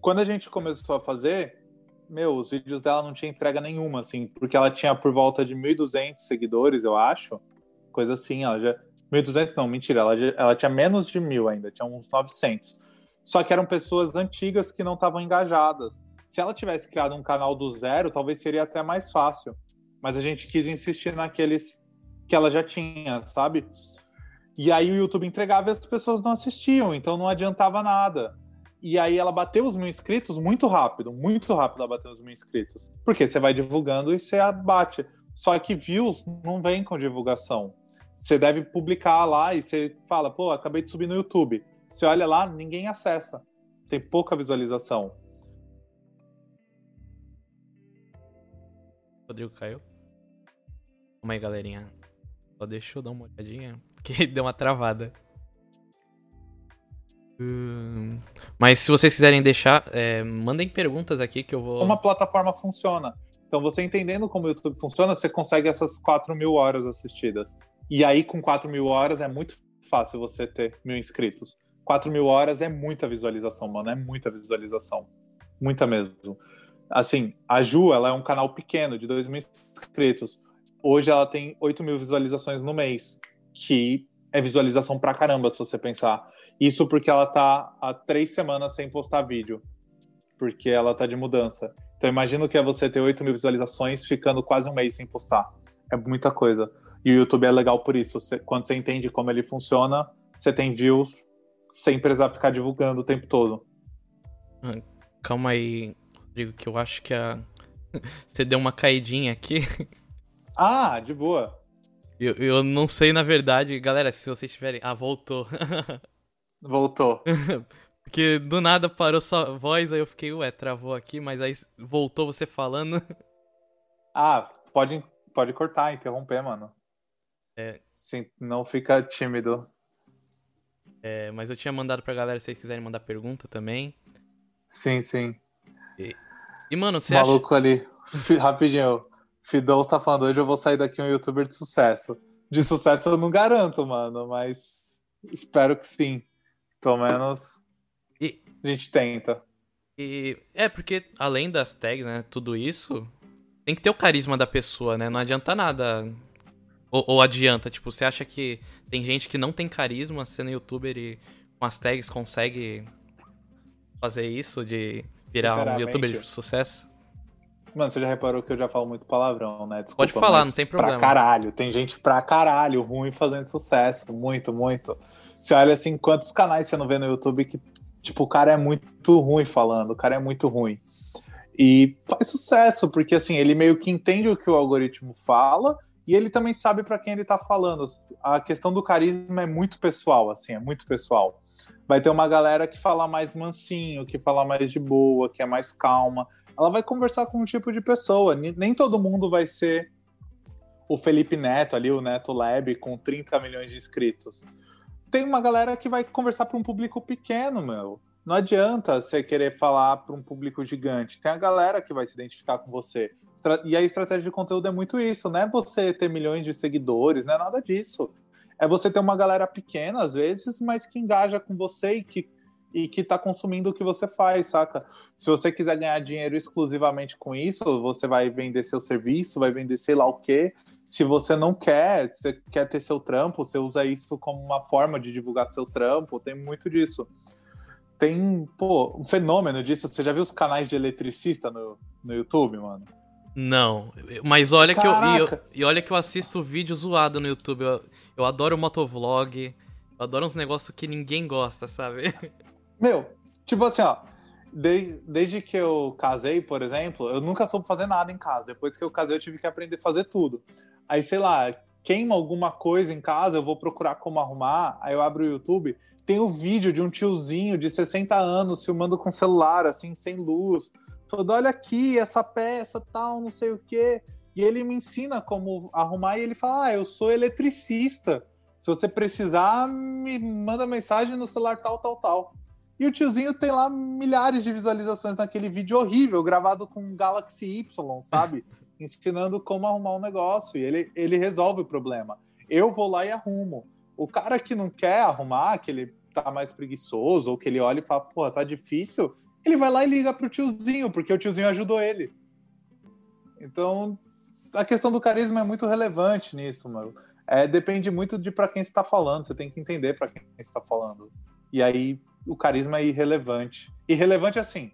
Quando a gente começou a fazer, meu, os vídeos dela não tinha entrega nenhuma, assim, porque ela tinha por volta de 1.200 seguidores, eu acho. Coisa assim, ela já. 1.200 não, mentira, ela, já... ela tinha menos de mil ainda, tinha uns 900. Só que eram pessoas antigas que não estavam engajadas. Se ela tivesse criado um canal do zero, talvez seria até mais fácil mas a gente quis insistir naqueles que ela já tinha, sabe? E aí o YouTube entregava e as pessoas não assistiam, então não adiantava nada. E aí ela bateu os mil inscritos muito rápido, muito rápido ela bateu os mil inscritos. Porque você vai divulgando e você abate. Só que views não vem com divulgação. Você deve publicar lá e você fala, pô, acabei de subir no YouTube. Você olha lá, ninguém acessa. Tem pouca visualização. Rodrigo caiu? Calma aí, galerinha. Só deixa eu dar uma olhadinha. Porque deu uma travada. Hum, mas se vocês quiserem deixar, é, mandem perguntas aqui que eu vou. Como a plataforma funciona? Então, você entendendo como o YouTube funciona, você consegue essas 4 mil horas assistidas. E aí, com 4 mil horas, é muito fácil você ter mil inscritos. 4 mil horas é muita visualização, mano. É muita visualização. Muita mesmo. Assim, a Ju, ela é um canal pequeno, de 2 mil inscritos hoje ela tem 8 mil visualizações no mês, que é visualização pra caramba, se você pensar. Isso porque ela tá há três semanas sem postar vídeo, porque ela tá de mudança. Então imagino que é você ter 8 mil visualizações ficando quase um mês sem postar. É muita coisa. E o YouTube é legal por isso. Você, quando você entende como ele funciona, você tem views sem precisar ficar divulgando o tempo todo. Calma aí, Rodrigo, que eu acho que a... você deu uma caidinha aqui. Ah, de boa. Eu, eu não sei, na verdade, galera, se vocês tiverem. Ah, voltou. voltou. Porque do nada parou sua voz, aí eu fiquei, ué, travou aqui, mas aí voltou você falando. Ah, pode, pode cortar, interromper, mano. É. Sim, não fica tímido. É, mas eu tinha mandado pra galera se vocês quiserem mandar pergunta também. Sim, sim. E, e mano, você Maluco acha... ali, rapidinho. Fidel tá falando hoje eu vou sair daqui um youtuber de sucesso. De sucesso eu não garanto, mano, mas espero que sim. Pelo menos E, a gente tenta. e é porque além das tags, né, tudo isso, tem que ter o carisma da pessoa, né? Não adianta nada. Ou, ou adianta, tipo, você acha que tem gente que não tem carisma sendo youtuber e com as tags consegue fazer isso de virar um youtuber de sucesso? Mano, você já reparou que eu já falo muito palavrão, né? Desculpa, Pode falar, não tem problema. Pra caralho. Tem gente pra caralho ruim fazendo sucesso. Muito, muito. Você olha assim, quantos canais você não vê no YouTube que, tipo, o cara é muito ruim falando, o cara é muito ruim. E faz sucesso, porque assim, ele meio que entende o que o algoritmo fala e ele também sabe pra quem ele tá falando. A questão do carisma é muito pessoal, assim, é muito pessoal. Vai ter uma galera que fala mais mansinho, que fala mais de boa, que é mais calma. Ela vai conversar com um tipo de pessoa. Nem todo mundo vai ser o Felipe Neto ali, o Neto Lab, com 30 milhões de inscritos. Tem uma galera que vai conversar para um público pequeno, meu. Não adianta você querer falar para um público gigante. Tem a galera que vai se identificar com você. E a estratégia de conteúdo é muito isso, não é você ter milhões de seguidores, não é nada disso. É você ter uma galera pequena, às vezes, mas que engaja com você e que, e que tá consumindo o que você faz, saca? Se você quiser ganhar dinheiro exclusivamente com isso, você vai vender seu serviço, vai vender sei lá o quê. Se você não quer, você quer ter seu trampo, você usa isso como uma forma de divulgar seu trampo, tem muito disso. Tem, pô, um fenômeno disso. Você já viu os canais de eletricista no, no YouTube, mano? Não, mas olha que eu, e, eu- Caraca. e olha que eu assisto vídeo zoado no YouTube. Eu, eu adoro motovlog, eu adoro uns negócios que ninguém gosta, sabe? Meu, tipo assim, ó. de- desde que eu casei, por exemplo, eu nunca soube fazer nada em casa. Depois que eu casei, eu tive que aprender a fazer tudo. Aí, sei lá, queima alguma coisa em casa, eu vou procurar como arrumar. Aí eu abro o YouTube, tem um vídeo de um tiozinho de 60 anos filmando com celular, assim, sem luz. Falando, olha aqui, essa peça, tal, não sei o quê. E ele me ensina como arrumar e ele fala: Ah, eu sou eletricista. Se você precisar, me manda mensagem no celular tal, tal, tal. E o tiozinho tem lá milhares de visualizações naquele vídeo horrível, gravado com um Galaxy Y, sabe? Ensinando como arrumar um negócio. E ele, ele resolve o problema. Eu vou lá e arrumo. O cara que não quer arrumar, que ele tá mais preguiçoso, ou que ele olha e fala, pô, tá difícil, ele vai lá e liga pro tiozinho, porque o tiozinho ajudou ele. Então, a questão do carisma é muito relevante nisso, mano. É, depende muito de para quem está falando. Você tem que entender para quem está falando. E aí o carisma é irrelevante. Irrelevante assim.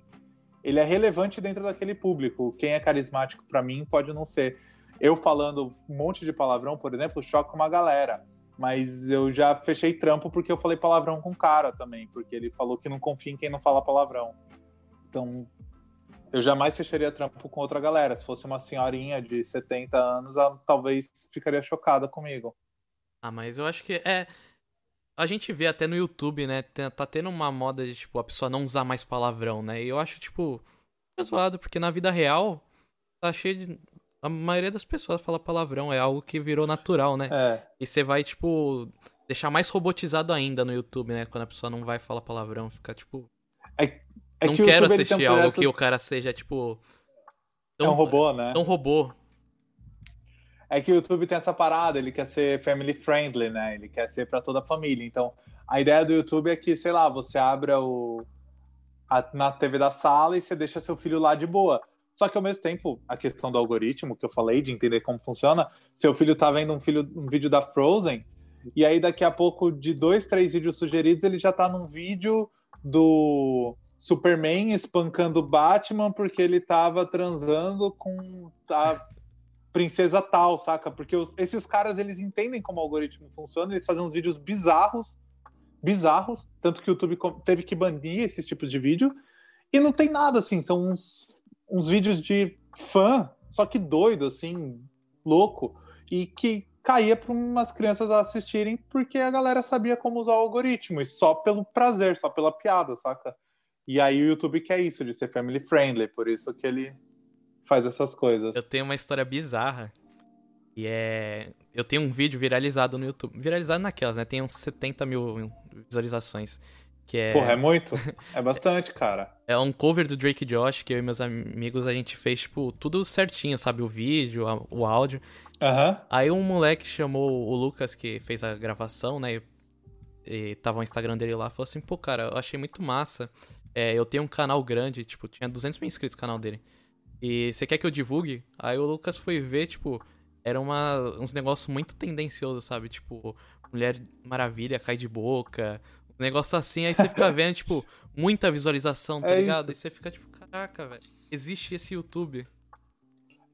Ele é relevante dentro daquele público. Quem é carismático para mim pode não ser. Eu falando um monte de palavrão, por exemplo, choca uma galera. Mas eu já fechei trampo porque eu falei palavrão com o cara também, porque ele falou que não confia em quem não fala palavrão. Então, eu jamais fecharia trampo com outra galera. Se fosse uma senhorinha de 70 anos, ela talvez ficaria chocada comigo. Ah, mas eu acho que é. A gente vê até no YouTube, né? Tá tendo uma moda de, tipo, a pessoa não usar mais palavrão, né? E eu acho, tipo, é zoado, porque na vida real tá cheio de. A maioria das pessoas fala palavrão, é algo que virou natural, né? É, E você vai, tipo, deixar mais robotizado ainda no YouTube, né? Quando a pessoa não vai falar palavrão, fica, tipo. é não que quero assistir um algo projeto- que o cara seja, tipo. É um robô, né? Tão robô. É que o YouTube tem essa parada, ele quer ser family friendly, né? Ele quer ser para toda a família. Então, a ideia do YouTube é que, sei lá, você abra o a- na TV da sala e você deixa seu filho lá de boa. Só que ao mesmo tempo, a questão do algoritmo que eu falei de entender como funciona, seu filho tá vendo um, filho, um vídeo da Frozen e aí daqui a pouco de dois, três vídeos sugeridos ele já tá num vídeo do Superman espancando Batman porque ele tava transando com a princesa tal, saca? Porque os- esses caras, eles entendem como o algoritmo funciona, eles fazem uns vídeos bizarros, bizarros, tanto que o YouTube teve que banir esses tipos de vídeo, e não tem nada, assim, são uns, uns vídeos de fã, só que doido, assim, louco, e que caía para umas crianças assistirem porque a galera sabia como usar o algoritmo, e só pelo prazer, só pela piada, saca? E aí o YouTube quer isso, de ser family friendly, por isso que ele faz essas coisas. Eu tenho uma história bizarra. E é. Eu tenho um vídeo viralizado no YouTube. Viralizado naquelas, né? Tem uns 70 mil visualizações. Que é. Porra, é muito? É bastante, cara. É um cover do Drake Josh, que eu e meus amigos a gente fez, tipo, tudo certinho, sabe? O vídeo, o áudio. Aham. Aí um moleque chamou o Lucas, que fez a gravação, né? e tava o Instagram dele lá, falou assim, pô, cara, eu achei muito massa. É, eu tenho um canal grande, tipo, tinha 200 mil inscritos no canal dele. E você quer que eu divulgue? Aí o Lucas foi ver, tipo, era uma, uns negócios muito tendenciosos, sabe? Tipo, Mulher Maravilha cai de boca, um negócio assim, aí você fica vendo, tipo, muita visualização, tá é ligado? Isso. E você fica tipo, caraca, velho, existe esse YouTube.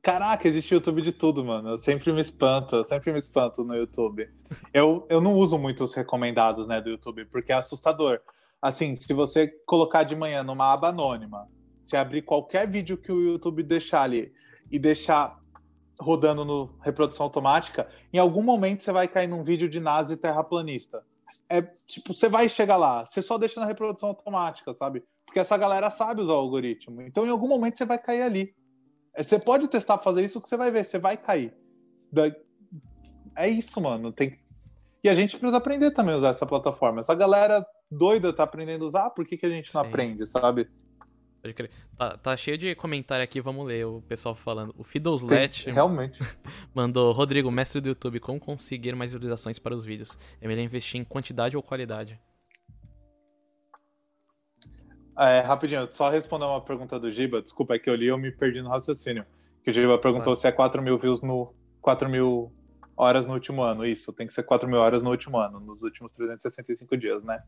Caraca, existe YouTube de tudo, mano. Eu sempre me espanto, eu sempre me espanto no YouTube. Eu, eu não uso muito os recomendados, né, do YouTube, porque é assustador. Assim, se você colocar de manhã numa aba anônima, se abrir qualquer vídeo que o YouTube deixar ali e deixar rodando no reprodução automática, em algum momento você vai cair num vídeo de nazi terraplanista. É tipo, você vai chegar lá, você só deixa na reprodução automática, sabe? Porque essa galera sabe usar o algoritmo. Então, em algum momento você vai cair ali. É, você pode testar fazer isso que você vai ver, você vai cair. É isso, mano. Tem... E a gente precisa aprender também a usar essa plataforma. Essa galera doida tá aprendendo a usar, por que, que a gente não Sim. aprende, sabe? Pode crer. Tá, tá, cheio de comentário aqui, vamos ler o pessoal falando. O Fiddleslet realmente mandou: Rodrigo, mestre do YouTube, como conseguir mais visualizações para os vídeos? É melhor investir em quantidade ou qualidade? É, rapidinho, só responder uma pergunta do Giba. Desculpa, é que eu li e eu me perdi no raciocínio. Que o Giba perguntou ah. se é 4 mil views no. 4 mil horas no último ano. Isso, tem que ser 4 mil horas no último ano, nos últimos 365 dias, né?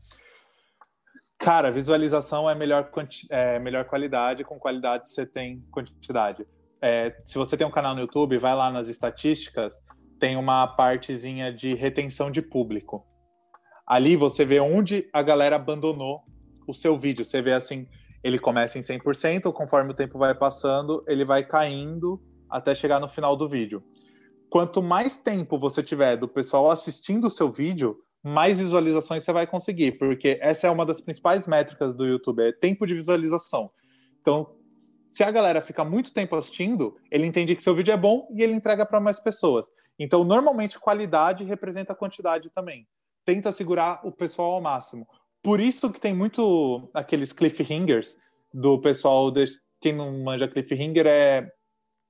Cara, visualização é melhor, é melhor qualidade, com qualidade você tem quantidade. É, se você tem um canal no YouTube, vai lá nas estatísticas, tem uma partezinha de retenção de público. Ali você vê onde a galera abandonou o seu vídeo. Você vê assim, ele começa em 100%, conforme o tempo vai passando, ele vai caindo até chegar no final do vídeo. Quanto mais tempo você tiver do pessoal assistindo o seu vídeo, mais visualizações você vai conseguir, porque essa é uma das principais métricas do YouTube, é tempo de visualização. Então, se a galera fica muito tempo assistindo, ele entende que seu vídeo é bom e ele entrega para mais pessoas. Então, normalmente, qualidade representa quantidade também. Tenta segurar o pessoal ao máximo. Por isso que tem muito aqueles cliffhangers do pessoal. De... Quem não manja cliffhanger é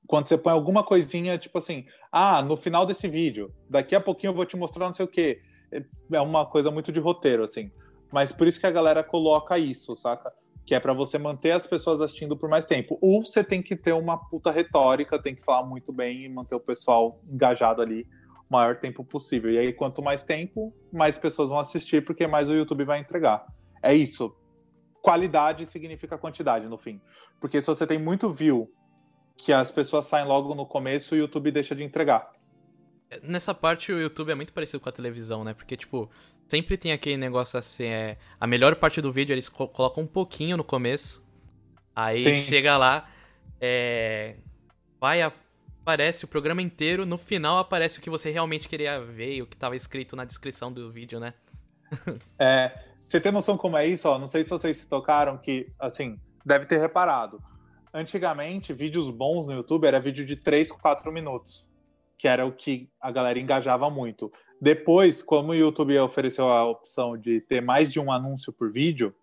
quando você põe alguma coisinha, tipo assim, ah, no final desse vídeo, daqui a pouquinho eu vou te mostrar não sei o quê. É uma coisa muito de roteiro, assim. Mas por isso que a galera coloca isso, saca? Que é para você manter as pessoas assistindo por mais tempo. Ou você tem que ter uma puta retórica, tem que falar muito bem e manter o pessoal engajado ali o maior tempo possível. E aí, quanto mais tempo, mais pessoas vão assistir, porque mais o YouTube vai entregar. É isso. Qualidade significa quantidade, no fim. Porque se você tem muito view que as pessoas saem logo no começo, o YouTube deixa de entregar. Nessa parte, o YouTube é muito parecido com a televisão, né? Porque, tipo, sempre tem aquele negócio assim, é... A melhor parte do vídeo, eles colocam um pouquinho no começo, aí Sim. chega lá, é... Vai aparece o programa inteiro, no final aparece o que você realmente queria ver e o que estava escrito na descrição do vídeo, né? é, você tem noção como é isso? Ó, não sei se vocês se tocaram que, assim, deve ter reparado. Antigamente, vídeos bons no YouTube era vídeo de 3, 4 minutos, que era o que a galera engajava muito. Depois, como o YouTube ofereceu a opção de ter mais de um anúncio por vídeo,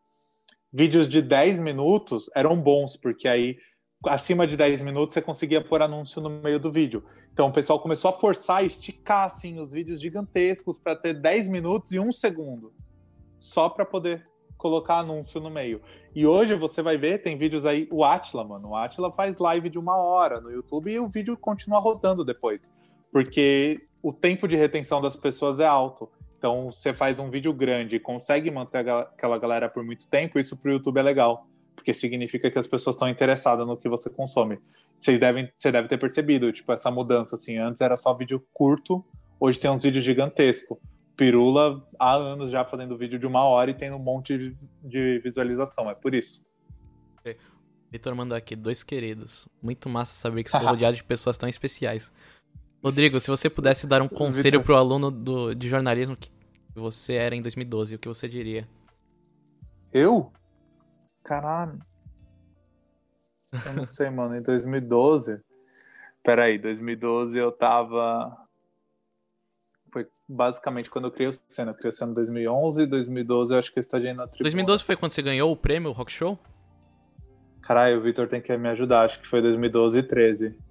vídeos de 10 minutos eram bons, porque aí acima de 10 minutos você conseguia pôr anúncio no meio do vídeo. Então o pessoal começou a forçar, esticar assim os vídeos gigantescos para ter 10 minutos e um segundo, só para poder colocar anúncio no meio. E hoje você vai ver, tem vídeos aí, o Atila, mano, o Atila faz live de uma hora no YouTube e o vídeo continua rodando depois, porque o tempo de retenção das pessoas é alto. Então, você faz um vídeo grande, consegue manter aquela galera por muito tempo, isso pro YouTube é legal porque significa que as pessoas estão interessadas no que você consome. Vocês devem, você deve ter percebido, tipo, essa mudança, assim, antes era só vídeo curto, hoje tem uns vídeos gigantescos. Pirula há anos já fazendo vídeo de uma hora e tem um monte de visualização, é por isso. Vitor mandou aqui, dois queridos. Muito massa saber que estou rodeado de pessoas tão especiais. Rodrigo, se você pudesse dar um conselho para o aluno do, de jornalismo que você era em 2012, o que você diria? Eu? Caralho. Eu não sei, mano. Em 2012. Peraí, 2012 eu tava. Foi basicamente quando eu criei o Senna. Eu criei o Senna em 2011, 2012 eu acho que eu estagiei na tribuna. 2012 foi quando você ganhou o prêmio, o Rock Show? Caralho, o Vitor tem que me ajudar. Acho que foi 2012 e 13.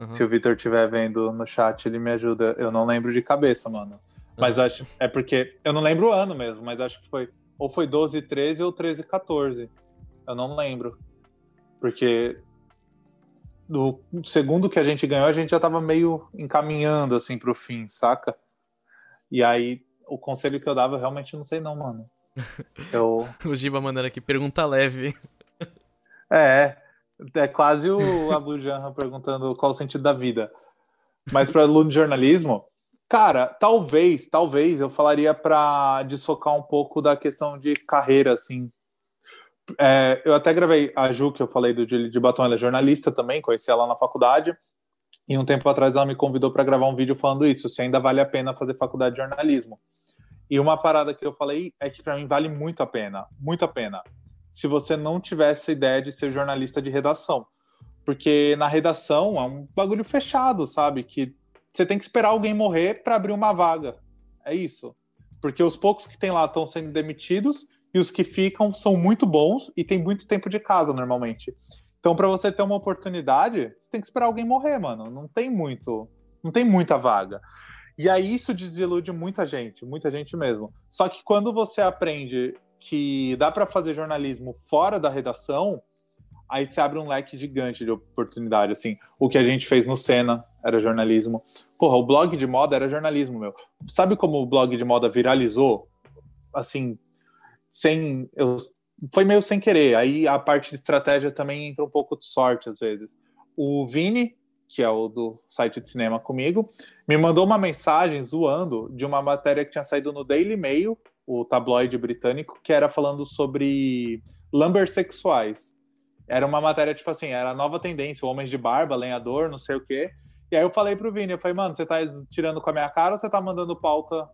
Uhum. Se o Vitor estiver vendo no chat, ele me ajuda. Eu não lembro de cabeça, mano. Mas acho. É porque. Eu não lembro o ano mesmo, mas acho que foi. Ou foi 12 13 ou 13 14. Eu não lembro. Porque. No segundo que a gente ganhou, a gente já tava meio encaminhando assim pro fim, saca? E aí, o conselho que eu dava, eu realmente não sei, não, mano. Eu... o Giba mandando aqui, pergunta leve. É, é quase o Abu Janra perguntando qual o sentido da vida. Mas para aluno de jornalismo, cara, talvez, talvez eu falaria para desfocar um pouco da questão de carreira, assim. É, eu até gravei a Ju, que eu falei do de, de Batom, ela é jornalista também, conheci ela na faculdade. E um tempo atrás ela me convidou para gravar um vídeo falando isso, se ainda vale a pena fazer faculdade de jornalismo. E uma parada que eu falei é que para mim vale muito a pena, muito a pena se você não tivesse a ideia de ser jornalista de redação. Porque na redação é um bagulho fechado, sabe? Que você tem que esperar alguém morrer para abrir uma vaga. É isso. Porque os poucos que tem lá estão sendo demitidos e os que ficam são muito bons e tem muito tempo de casa normalmente. Então, para você ter uma oportunidade, você tem que esperar alguém morrer, mano. Não tem muito, não tem muita vaga. E aí isso desilude muita gente, muita gente mesmo. Só que quando você aprende que dá para fazer jornalismo fora da redação, aí se abre um leque gigante de oportunidade, assim. O que a gente fez no Senna era jornalismo. Porra, o blog de moda era jornalismo, meu. Sabe como o blog de moda viralizou? Assim, sem... Eu, foi meio sem querer. Aí a parte de estratégia também entra um pouco de sorte, às vezes. O Vini, que é o do site de cinema comigo, me mandou uma mensagem zoando de uma matéria que tinha saído no Daily Mail o tabloide britânico, que era falando sobre lumbersexuais. Era uma matéria, tipo assim, era a nova tendência, homens de barba, lenhador, não sei o quê. E aí eu falei pro Vini, eu falei, mano, você tá tirando com a minha cara ou você tá mandando pauta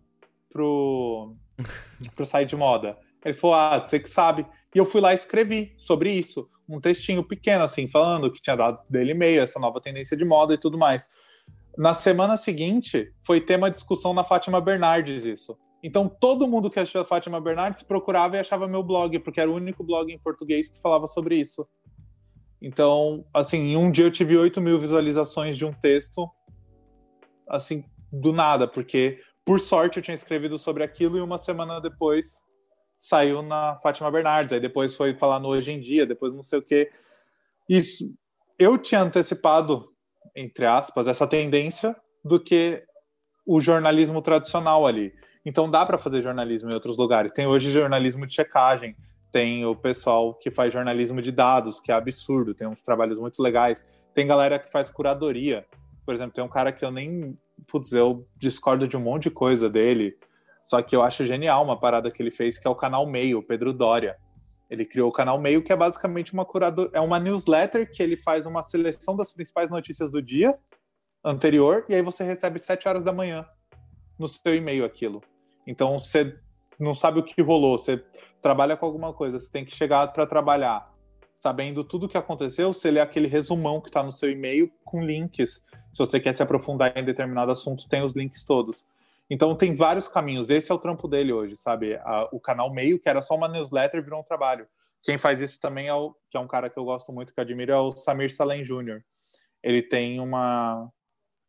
pro, pro site de moda? Ele falou, ah, você que sabe. E eu fui lá e escrevi sobre isso. Um textinho pequeno, assim, falando que tinha dado dele e-mail, essa nova tendência de moda e tudo mais. Na semana seguinte, foi tema de discussão na Fátima Bernardes isso. Então todo mundo que achou a Fátima Bernardes procurava e achava meu blog, porque era o único blog em português que falava sobre isso. Então, assim, em um dia eu tive 8 mil visualizações de um texto, assim, do nada, porque por sorte eu tinha escrevido sobre aquilo e uma semana depois saiu na Fátima Bernardes, aí depois foi falar no Hoje em Dia, depois não sei o quê. Isso, eu tinha antecipado, entre aspas, essa tendência do que o jornalismo tradicional ali. Então dá para fazer jornalismo em outros lugares. Tem hoje jornalismo de checagem, tem o pessoal que faz jornalismo de dados, que é absurdo, tem uns trabalhos muito legais. Tem galera que faz curadoria. Por exemplo, tem um cara que eu nem. Putz, eu discordo de um monte de coisa dele. Só que eu acho genial uma parada que ele fez, que é o canal Meio, o Pedro Dória. Ele criou o canal Meio, que é basicamente uma curador, é uma newsletter que ele faz uma seleção das principais notícias do dia anterior, e aí você recebe sete horas da manhã no seu e-mail aquilo. Então você não sabe o que rolou, você trabalha com alguma coisa, você tem que chegar para trabalhar sabendo tudo o que aconteceu, você lê aquele resumão que está no seu e-mail com links. Se você quer se aprofundar em determinado assunto, tem os links todos. Então tem vários caminhos. Esse é o trampo dele hoje, sabe? A, o canal meio, que era só uma newsletter, virou um trabalho. Quem faz isso também é o que é um cara que eu gosto muito, que admiro, é o Samir Salem Jr. Ele tem uma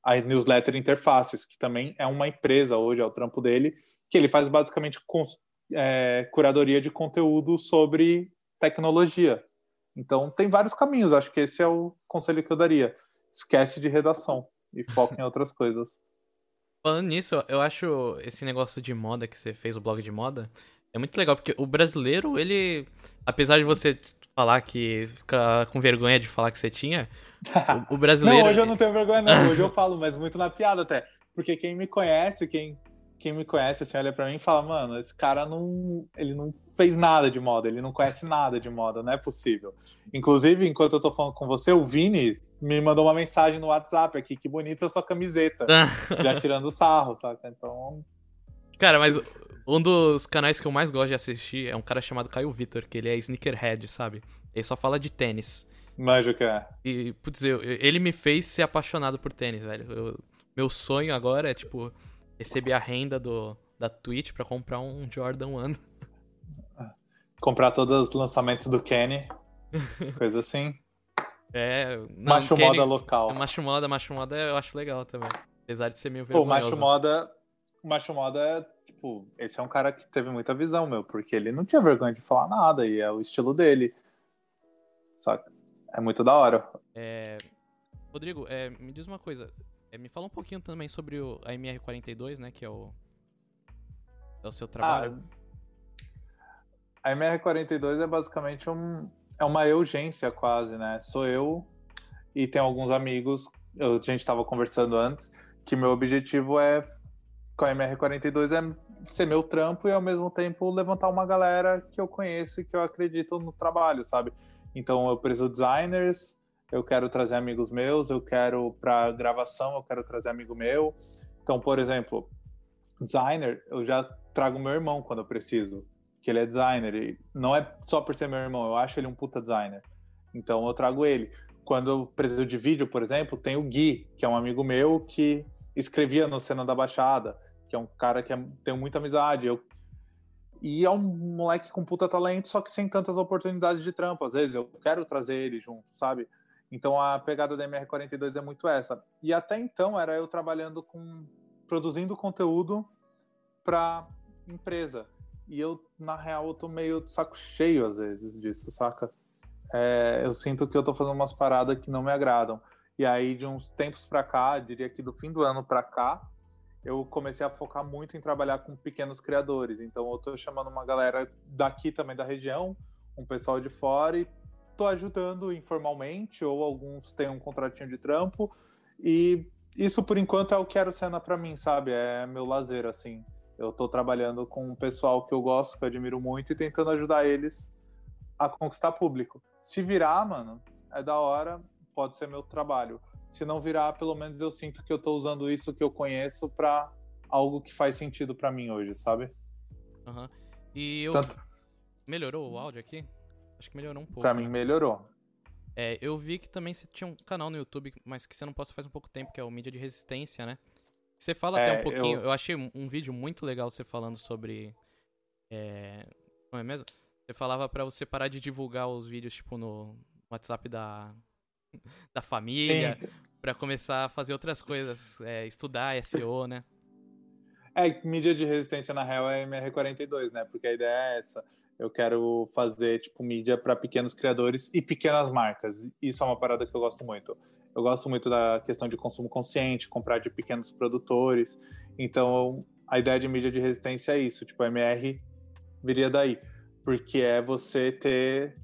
a newsletter Interfaces, que também é uma empresa hoje, é o trampo dele, que ele faz basicamente é, curadoria de conteúdo sobre tecnologia. Então tem vários caminhos, acho que esse é o conselho que eu daria. Esquece de redação e foca em outras coisas. Falando nisso, eu acho esse negócio de moda que você fez, o blog de moda, é muito legal, porque o brasileiro, ele. Apesar de você falar que fica com vergonha de falar que você tinha, o, o brasileiro. não, hoje eu não tenho vergonha, não. Hoje eu falo, mas muito na piada até. Porque quem me conhece, quem quem me conhece assim olha para mim e fala, mano, esse cara não, ele não fez nada de moda, ele não conhece nada de moda, não é possível. Inclusive, enquanto eu tô falando com você, o Vini me mandou uma mensagem no WhatsApp aqui, que bonita a sua camiseta, já tirando sarro, saca? Então, Cara, mas um dos canais que eu mais gosto de assistir é um cara chamado Caio Vitor, que ele é sneakerhead, sabe? Ele só fala de tênis. Manjo que é. E, putz, eu, ele me fez ser apaixonado por tênis, velho. Eu, meu sonho agora é, tipo, receber a renda do, da Twitch para comprar um Jordan 1. Comprar todos os lançamentos do Kenny, coisa assim. É, não, macho Kenny, moda local. Macho moda, macho moda eu acho legal também. Apesar de ser meio vergonhoso. O macho moda, o Macho Moda é, tipo, esse é um cara que teve muita visão, meu, porque ele não tinha vergonha de falar nada e é o estilo dele. Saca? É muito da hora. É... Rodrigo, é, me diz uma coisa. É, me fala um pouquinho também sobre o, a MR42, né? Que é o, é o seu trabalho. Ah, a MR42 é basicamente um, é uma urgência quase, né? Sou eu e tem alguns amigos, eu, a gente estava conversando antes, que meu objetivo é, com a MR42, é ser meu trampo e ao mesmo tempo levantar uma galera que eu conheço e que eu acredito no trabalho, sabe? Então eu preciso designers, eu quero trazer amigos meus, eu quero para gravação, eu quero trazer amigo meu. Então, por exemplo, designer, eu já trago meu irmão quando eu preciso, que ele é designer. E não é só por ser meu irmão, eu acho ele um puta designer. Então eu trago ele. Quando eu preciso de vídeo, por exemplo, tem o Gui, que é um amigo meu que escrevia no Cena da Baixada, que é um cara que é, tenho muita amizade. Eu, e é um moleque com puta talento, só que sem tantas oportunidades de trampo. Às vezes eu quero trazer ele junto, sabe? Então a pegada da MR42 é muito essa. E até então era eu trabalhando com produzindo conteúdo para empresa. E eu, na real, eu tô meio saco cheio às vezes disso, saca? É, eu sinto que eu tô fazendo umas paradas que não me agradam. E aí, de uns tempos para cá, diria que do fim do ano para cá, eu comecei a focar muito em trabalhar com pequenos criadores. Então, eu tô chamando uma galera daqui também da região, um pessoal de fora, e tô ajudando informalmente, ou alguns têm um contratinho de trampo. E isso, por enquanto, é o que quero cena para mim, sabe? É meu lazer, assim. Eu tô trabalhando com um pessoal que eu gosto, que eu admiro muito, e tentando ajudar eles a conquistar público. Se virar, mano, é da hora, pode ser meu trabalho. Se não virar, pelo menos eu sinto que eu tô usando isso que eu conheço para algo que faz sentido para mim hoje, sabe? Aham. Uhum. E eu. Tanto... Melhorou o áudio aqui? Acho que melhorou um pouco. Pra né? mim, melhorou. É, eu vi que também você tinha um canal no YouTube, mas que você não posta faz um pouco tempo, que é o Mídia de Resistência, né? Você fala é, até um pouquinho. Eu... eu... achei um vídeo muito legal você falando sobre. É, não é mesmo? Você falava para você parar de divulgar os vídeos, tipo, no WhatsApp da, da família, para começar a fazer outras coisas, é, estudar SEO, né? É, mídia de resistência na real é MR42, né? Porque a ideia é essa. Eu quero fazer, tipo, mídia para pequenos criadores e pequenas marcas. Isso é uma parada que eu gosto muito. Eu gosto muito da questão de consumo consciente, comprar de pequenos produtores. Então, a ideia de mídia de resistência é isso. Tipo, MR viria daí porque é você ter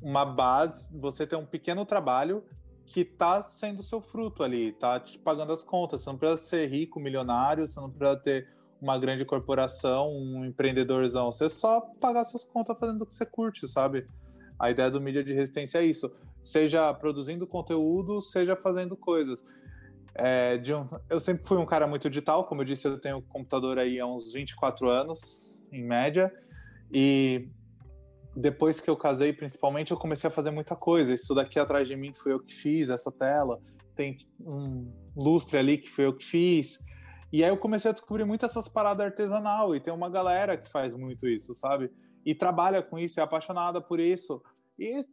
uma base, você ter um pequeno trabalho que está sendo seu fruto ali, tá te pagando as contas. Você não precisa ser rico, milionário, você não precisa ter uma grande corporação, um empreendedorzão. Você só pagar suas contas fazendo o que você curte, sabe? A ideia do mídia de resistência é isso. Seja produzindo conteúdo, seja fazendo coisas. É, um, eu sempre fui um cara muito digital, como eu disse, eu tenho computador aí há uns 24 anos, em média. E depois que eu casei, principalmente, eu comecei a fazer muita coisa. Isso daqui atrás de mim foi eu que fiz, essa tela. Tem um lustre ali que foi eu que fiz. E aí eu comecei a descobrir muito essas paradas artesanal. E tem uma galera que faz muito isso, sabe? E trabalha com isso, é apaixonada por isso. E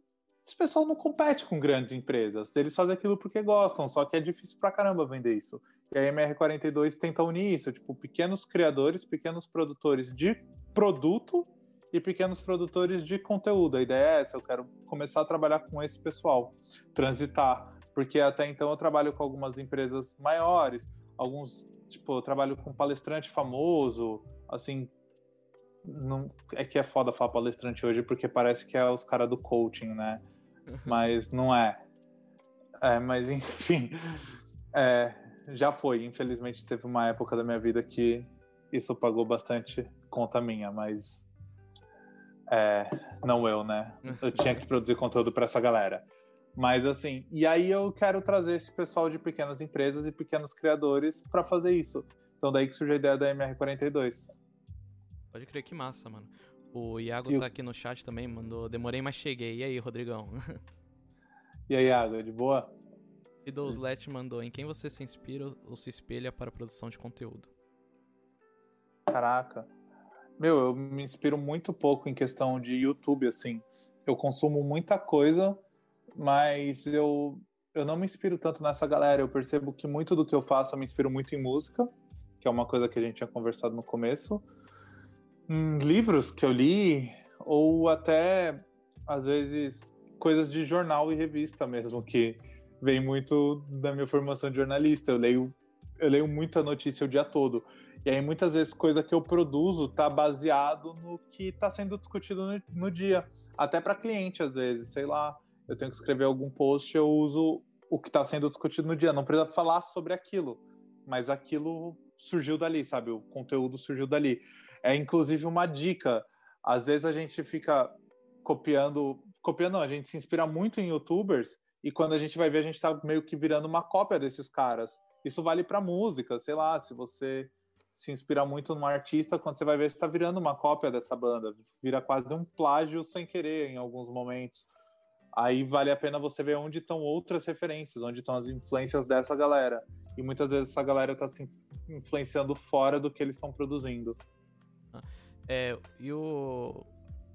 esse pessoal não compete com grandes empresas. Eles fazem aquilo porque gostam, só que é difícil pra caramba vender isso. E a MR42 tenta unir isso, tipo, pequenos criadores, pequenos produtores de produto e pequenos produtores de conteúdo. A ideia é essa, eu quero começar a trabalhar com esse pessoal, transitar, porque até então eu trabalho com algumas empresas maiores, alguns, tipo, eu trabalho com palestrante famoso, assim, não é que é foda falar palestrante hoje porque parece que é os caras do coaching, né? Mas não é. É, mas enfim, é, já foi. Infelizmente teve uma época da minha vida que isso pagou bastante conta minha, mas é, não eu, né? Eu tinha que produzir conteúdo para essa galera. Mas assim, e aí eu quero trazer esse pessoal de pequenas empresas e pequenos criadores para fazer isso. Então daí que surge a ideia da MR42. Pode crer que massa, mano. O Iago e tá aqui no chat também, mandou demorei, mas cheguei. E aí, Rodrigão? E aí, Iago, de boa? E Douslet mandou, em quem você se inspira ou se espelha para a produção de conteúdo? Caraca. Meu, eu me inspiro muito pouco em questão de YouTube, assim. Eu consumo muita coisa, mas eu, eu não me inspiro tanto nessa galera. Eu percebo que muito do que eu faço eu me inspiro muito em música, que é uma coisa que a gente tinha conversado no começo. Livros que eu li, ou até, às vezes, coisas de jornal e revista mesmo, que vem muito da minha formação de jornalista. Eu leio, eu leio muita notícia o dia todo. E aí, muitas vezes, coisa que eu produzo tá baseado no que está sendo discutido no, no dia. Até para cliente, às vezes, sei lá. Eu tenho que escrever algum post, eu uso o que está sendo discutido no dia. Não precisa falar sobre aquilo, mas aquilo surgiu dali, sabe? O conteúdo surgiu dali. É inclusive uma dica. Às vezes a gente fica copiando, copiando, não, a gente se inspira muito em YouTubers e quando a gente vai ver a gente está meio que virando uma cópia desses caras. Isso vale para música, sei lá, se você se inspira muito num artista, quando você vai ver, você está virando uma cópia dessa banda. Vira quase um plágio sem querer em alguns momentos. Aí vale a pena você ver onde estão outras referências, onde estão as influências dessa galera. E muitas vezes essa galera está se influenciando fora do que eles estão produzindo. É, e o,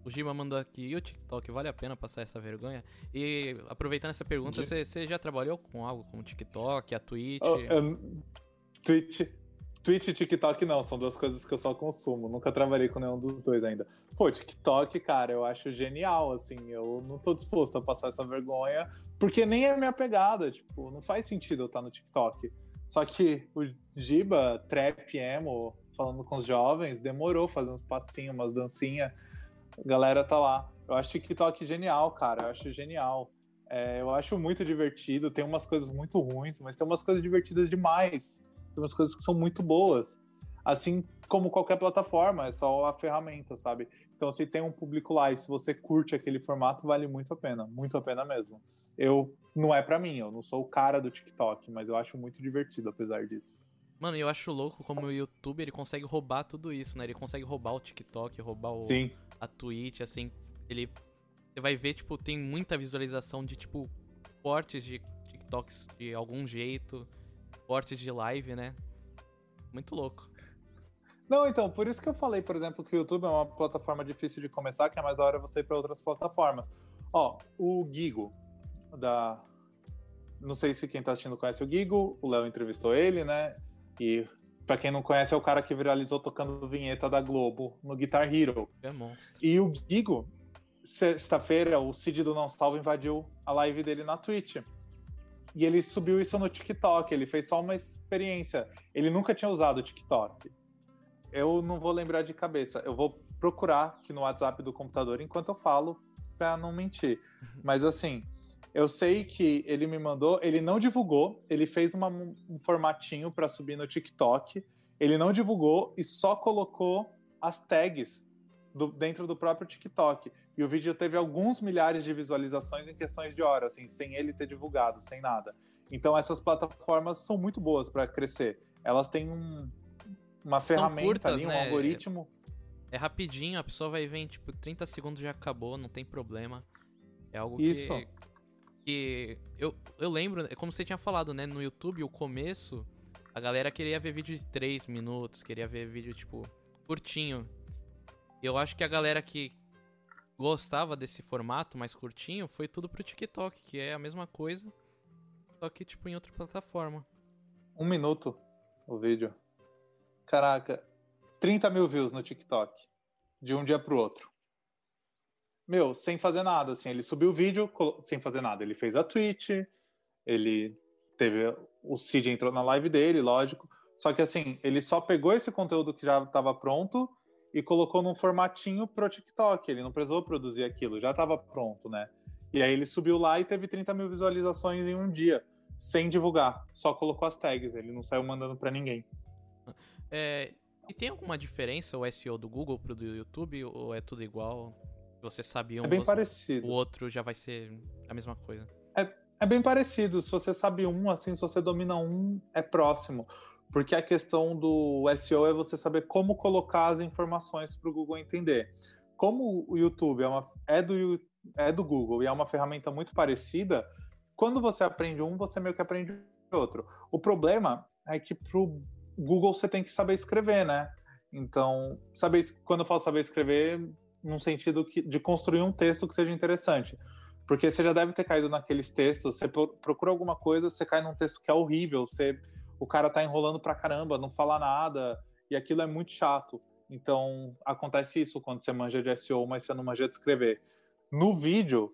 o Gima mandou aqui, e o TikTok, vale a pena passar essa vergonha? E aproveitando essa pergunta, você já trabalhou com algo como TikTok, a Twitch? Oh, eu, Twitch, Twitch e TikTok não, são duas coisas que eu só consumo. Nunca trabalhei com nenhum dos dois ainda. Pô, TikTok, cara, eu acho genial, assim. Eu não tô disposto a passar essa vergonha, porque nem é minha pegada. Tipo, não faz sentido eu estar no TikTok. Só que o Giba, trap, emo, falando com os jovens, demorou fazendo uns passinhos, umas dancinhas. A galera tá lá. Eu acho TikTok genial, cara. Eu acho genial. É, eu acho muito divertido. Tem umas coisas muito ruins, mas tem umas coisas divertidas demais tem umas coisas que são muito boas. Assim como qualquer plataforma, é só a ferramenta, sabe? Então, se tem um público lá e se você curte aquele formato, vale muito a pena, muito a pena mesmo. Eu não é para mim, eu não sou o cara do TikTok, mas eu acho muito divertido apesar disso. Mano, eu acho louco como o YouTube ele consegue roubar tudo isso, né? Ele consegue roubar o TikTok, roubar o, Sim. a Twitch, assim. Ele. Você vai ver, tipo, tem muita visualização de, tipo, cortes de TikToks de algum jeito cortes de live, né? Muito louco. Não, então, por isso que eu falei, por exemplo, que o YouTube é uma plataforma difícil de começar, que é mais da hora você ir para outras plataformas. Ó, o Gigo, da. Não sei se quem tá assistindo conhece o Gigo, o Léo entrevistou ele, né? E para quem não conhece, é o cara que viralizou tocando vinheta da Globo no Guitar Hero. É monstro. E o Gigo, sexta-feira, o Cid do Não Salvo invadiu a live dele na Twitch. E ele subiu isso no TikTok, ele fez só uma experiência. Ele nunca tinha usado o TikTok. Eu não vou lembrar de cabeça. Eu vou procurar aqui no WhatsApp do computador enquanto eu falo, para não mentir. Uhum. Mas assim, eu sei que ele me mandou, ele não divulgou, ele fez uma, um formatinho para subir no TikTok. Ele não divulgou e só colocou as tags do, dentro do próprio TikTok. E o vídeo teve alguns milhares de visualizações em questões de horas, assim, sem ele ter divulgado, sem nada. Então essas plataformas são muito boas para crescer. Elas têm um, uma são ferramenta curtas, ali, um né? algoritmo. É, é, rapidinho, a pessoa vai ver em tipo 30 segundos já acabou, não tem problema. É algo Isso. que que eu, eu lembro, é como você tinha falado, né, no YouTube, o começo, a galera queria ver vídeo de 3 minutos, queria ver vídeo tipo curtinho. Eu acho que a galera que gostava desse formato mais curtinho, foi tudo pro TikTok, que é a mesma coisa, só que tipo em outra plataforma. Um minuto o vídeo. Caraca, 30 mil views no TikTok, de um dia pro outro. Meu, sem fazer nada, assim, ele subiu o vídeo sem fazer nada. Ele fez a Twitch, ele teve. O Cid entrou na live dele, lógico. Só que assim, ele só pegou esse conteúdo que já estava pronto e colocou num formatinho pro TikTok. Ele não precisou produzir aquilo, já estava pronto, né? E aí ele subiu lá e teve 30 mil visualizações em um dia, sem divulgar. Só colocou as tags, ele não saiu mandando para ninguém. É, e tem alguma diferença o SEO do Google pro do YouTube ou é tudo igual? Você sabia um, é bem parecido. o outro já vai ser a mesma coisa. É, é bem parecido. Se você sabe um, assim, se você domina um, é próximo. Porque a questão do SEO é você saber como colocar as informações para o Google entender. Como o YouTube é, uma, é, do, é do Google e é uma ferramenta muito parecida, quando você aprende um, você meio que aprende outro. O problema é que para o Google você tem que saber escrever, né? Então, saber, quando eu falo saber escrever, num sentido que, de construir um texto que seja interessante. Porque você já deve ter caído naqueles textos, você procura alguma coisa, você cai num texto que é horrível, você o cara tá enrolando pra caramba, não fala nada, e aquilo é muito chato. Então, acontece isso quando você manja de SEO, mas você não manja de escrever. No vídeo,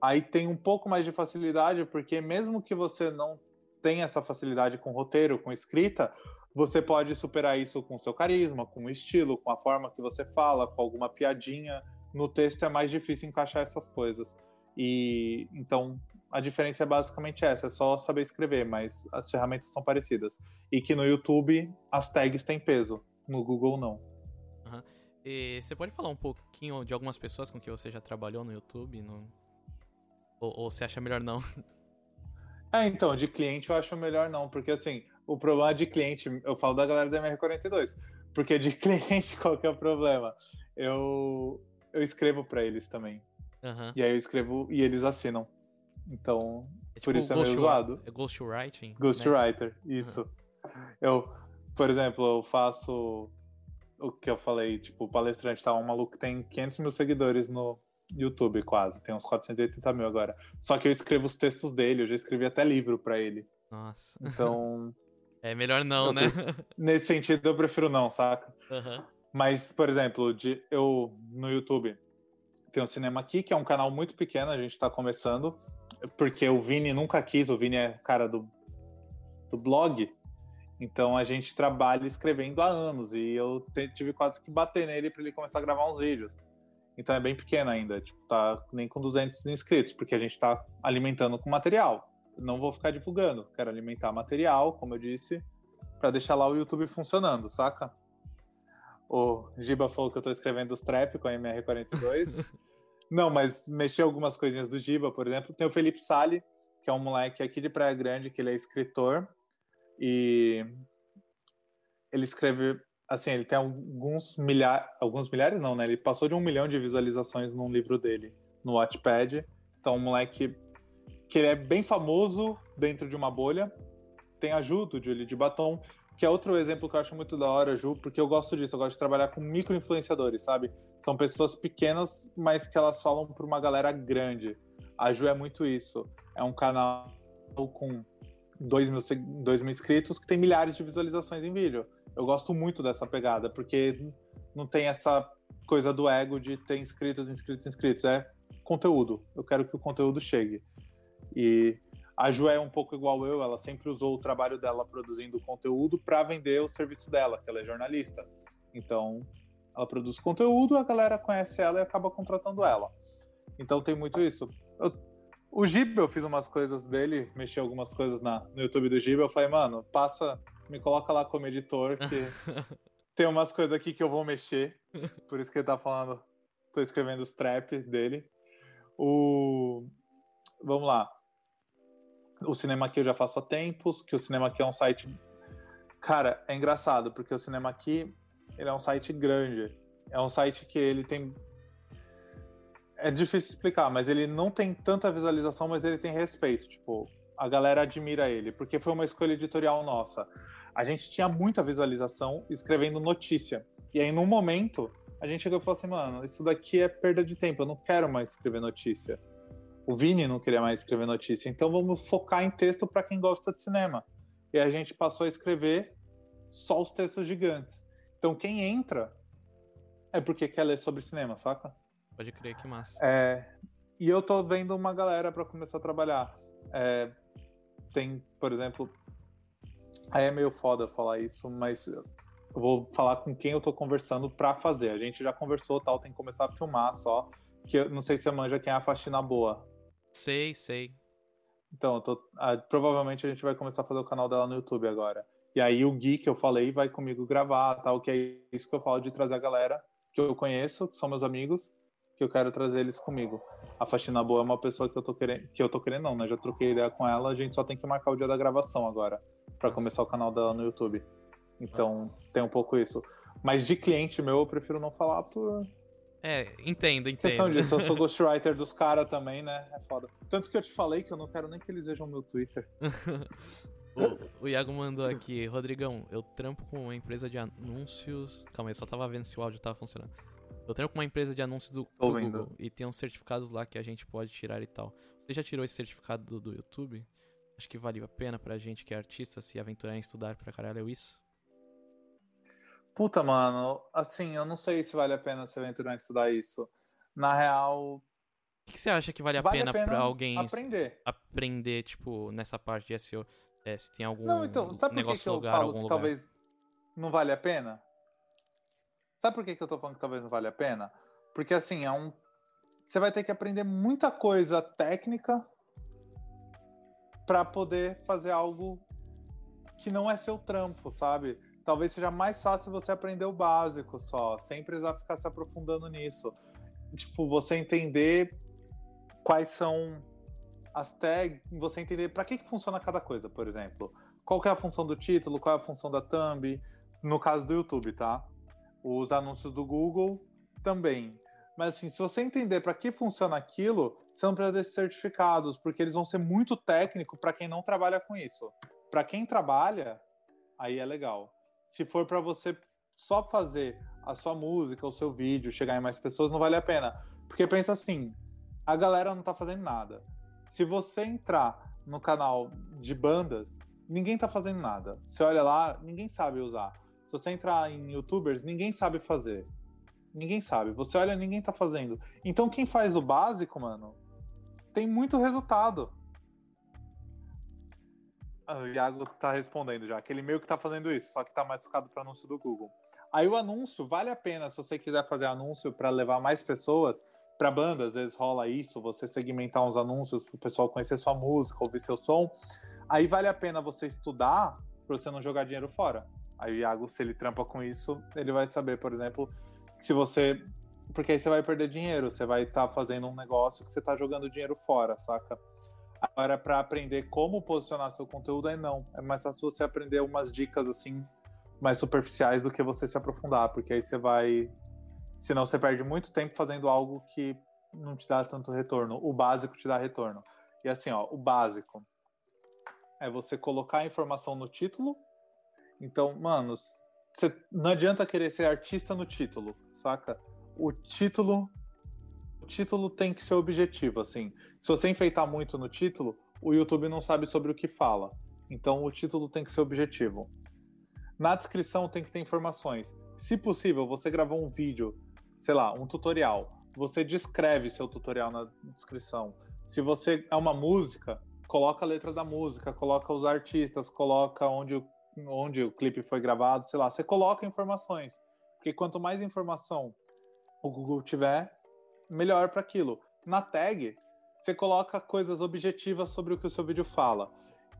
aí tem um pouco mais de facilidade, porque mesmo que você não tenha essa facilidade com roteiro, com escrita, você pode superar isso com seu carisma, com o estilo, com a forma que você fala, com alguma piadinha. No texto é mais difícil encaixar essas coisas. E então a diferença é basicamente essa, é só saber escrever, mas as ferramentas são parecidas. E que no YouTube as tags têm peso, no Google não. Uhum. E você pode falar um pouquinho de algumas pessoas com que você já trabalhou no YouTube? No... Ou, ou você acha melhor não? É, então, de cliente eu acho melhor não, porque assim, o problema de cliente, eu falo da galera da MR42, porque de cliente qual que é o problema? Eu, eu escrevo para eles também. Uhum. E aí eu escrevo e eles assinam. Então, é por tipo isso é meio zoado. É ghostwriting? Ghostwriter, né? isso. Uhum. Eu, por exemplo, eu faço o que eu falei, tipo, o palestrante tá um maluco que tem 500 mil seguidores no YouTube quase, tem uns 480 mil agora. Só que eu escrevo os textos dele, eu já escrevi até livro para ele. Nossa. Então... é melhor não, né? Nesse sentido, eu prefiro não, saca? Uhum. Mas, por exemplo, de, eu no YouTube tem o Cinema Aqui, que é um canal muito pequeno, a gente está começando, porque o Vini nunca quis, o Vini é cara do, do blog, então a gente trabalha escrevendo há anos e eu tive quase que bater nele para ele começar a gravar uns vídeos. Então é bem pequeno ainda, tipo, tá nem com 200 inscritos, porque a gente está alimentando com material. Não vou ficar divulgando, quero alimentar material, como eu disse, para deixar lá o YouTube funcionando, saca? O Giba falou que eu tô escrevendo os trap com a MR42. Não, mas mexi algumas coisinhas do Giba, por exemplo. Tem o Felipe Sali, que é um moleque aqui de Praia Grande, que ele é escritor. E ele escreve, assim, ele tem alguns milhares, alguns milhares não, né? Ele passou de um milhão de visualizações num livro dele, no Wattpad. Então, um moleque que ele é bem famoso dentro de uma bolha. Tem a Ju, do Julie de Batom, que é outro exemplo que eu acho muito da hora, Ju, porque eu gosto disso, eu gosto de trabalhar com micro-influenciadores, sabe? São pessoas pequenas, mas que elas falam para uma galera grande. A Ju é muito isso. É um canal com 2 mil, 2 mil inscritos que tem milhares de visualizações em vídeo. Eu gosto muito dessa pegada, porque não tem essa coisa do ego de ter inscritos, inscritos, inscritos. É conteúdo. Eu quero que o conteúdo chegue. E a Ju é um pouco igual eu, ela sempre usou o trabalho dela produzindo conteúdo para vender o serviço dela, que ela é jornalista. Então, ela produz conteúdo, a galera conhece ela e acaba contratando ela. Então tem muito isso. Eu, o Giba, eu fiz umas coisas dele, mexi algumas coisas na, no YouTube do Giba, eu falei, mano, passa, me coloca lá como editor, que tem umas coisas aqui que eu vou mexer. Por isso que ele tá falando, tô escrevendo os trap dele. O... Vamos lá o Cinema Aqui eu já faço há tempos, que o Cinema Aqui é um site. Cara, é engraçado, porque o Cinema Aqui ele é um site grande. É um site que ele tem. É difícil explicar, mas ele não tem tanta visualização, mas ele tem respeito. Tipo, a galera admira ele, porque foi uma escolha editorial nossa. A gente tinha muita visualização escrevendo notícia. E aí, num momento, a gente chegou e falou assim: mano, isso daqui é perda de tempo, eu não quero mais escrever notícia. O Vini não queria mais escrever notícia, então vamos focar em texto para quem gosta de cinema. E a gente passou a escrever só os textos gigantes. Então quem entra é porque quer ler sobre cinema, saca? Pode crer que massa. É, e eu tô vendo uma galera para começar a trabalhar. É, tem, por exemplo, aí é meio foda falar isso, mas eu vou falar com quem eu tô conversando para fazer. A gente já conversou, tal, tem que começar a filmar só. Que eu não sei se você manja quem é a faxina boa. Sei, sei. Então, tô, ah, provavelmente a gente vai começar a fazer o canal dela no YouTube agora. E aí o Gui que eu falei vai comigo gravar, tal, que é isso que eu falo de trazer a galera que eu conheço, que são meus amigos, que eu quero trazer eles comigo. A Faxina Boa é uma pessoa que eu tô querendo, que eu tô querendo não, né? Já troquei ideia com ela, a gente só tem que marcar o dia da gravação agora para começar o canal dela no YouTube. Então, tem um pouco isso. Mas de cliente meu, eu prefiro não falar por é, entendo, entendo. Questão disso, eu sou ghostwriter dos caras também, né? É foda. Tanto que eu te falei que eu não quero nem que eles vejam meu Twitter. o, o Iago mandou aqui, Rodrigão, eu trampo com uma empresa de anúncios. Calma aí, só tava vendo se o áudio tava funcionando. Eu trampo com uma empresa de anúncios do, do Google e tem uns certificados lá que a gente pode tirar e tal. Você já tirou esse certificado do, do YouTube? Acho que valia a pena pra gente que é artista se aventurar em estudar pra caralho isso? Puta, mano, assim, eu não sei se vale a pena se aventurar em estudar isso. Na real. O que, que você acha que vale a vale pena, pena pra alguém aprender. aprender, tipo, nessa parte de SEO? É, se tem algum Não, então, sabe por que, negócio que eu lugar, falo que lugar? talvez não vale a pena? Sabe por que, que eu tô falando que talvez não vale a pena? Porque assim, é um. Você vai ter que aprender muita coisa técnica para poder fazer algo que não é seu trampo, sabe? Talvez seja mais fácil você aprender o básico só, sem precisar ficar se aprofundando nisso. Tipo, você entender quais são as tags, você entender para que, que funciona cada coisa, por exemplo. Qual é a função do título, qual é a função da thumb, no caso do YouTube, tá? Os anúncios do Google também. Mas assim, se você entender para que funciona aquilo, você não precisa desses certificados, porque eles vão ser muito técnico para quem não trabalha com isso. Para quem trabalha, aí é legal. Se for para você só fazer a sua música, o seu vídeo, chegar em mais pessoas, não vale a pena. Porque pensa assim, a galera não tá fazendo nada. Se você entrar no canal de bandas, ninguém tá fazendo nada. Você olha lá, ninguém sabe usar. Se você entrar em youtubers, ninguém sabe fazer. Ninguém sabe. Você olha, ninguém tá fazendo. Então quem faz o básico, mano, tem muito resultado. Ah, o Iago tá respondendo já. Aquele meio que tá fazendo isso, só que tá mais focado para anúncio do Google. Aí o anúncio vale a pena se você quiser fazer anúncio para levar mais pessoas para banda, às vezes rola isso, você segmentar uns anúncios para o pessoal conhecer sua música, ouvir seu som. Aí vale a pena você estudar para você não jogar dinheiro fora. Aí o Iago, se ele trampa com isso, ele vai saber, por exemplo, se você. Porque aí você vai perder dinheiro, você vai estar fazendo um negócio que você está jogando dinheiro fora, saca? Agora, para aprender como posicionar seu conteúdo, é não. É mais fácil você aprender umas dicas assim, mais superficiais do que você se aprofundar, porque aí você vai. Senão você perde muito tempo fazendo algo que não te dá tanto retorno. O básico te dá retorno. E assim, ó, o básico é você colocar a informação no título. Então, mano, você, não adianta querer ser artista no título, saca? O título o título tem que ser objetivo, assim. Se você enfeitar muito no título, o YouTube não sabe sobre o que fala. Então o título tem que ser objetivo. Na descrição tem que ter informações. Se possível, você gravou um vídeo, sei lá, um tutorial. Você descreve seu tutorial na descrição. Se você é uma música, coloca a letra da música, coloca os artistas, coloca onde o, onde o clipe foi gravado, sei lá. Você coloca informações. Porque quanto mais informação o Google tiver, melhor para aquilo. Na tag, você coloca coisas objetivas sobre o que o seu vídeo fala.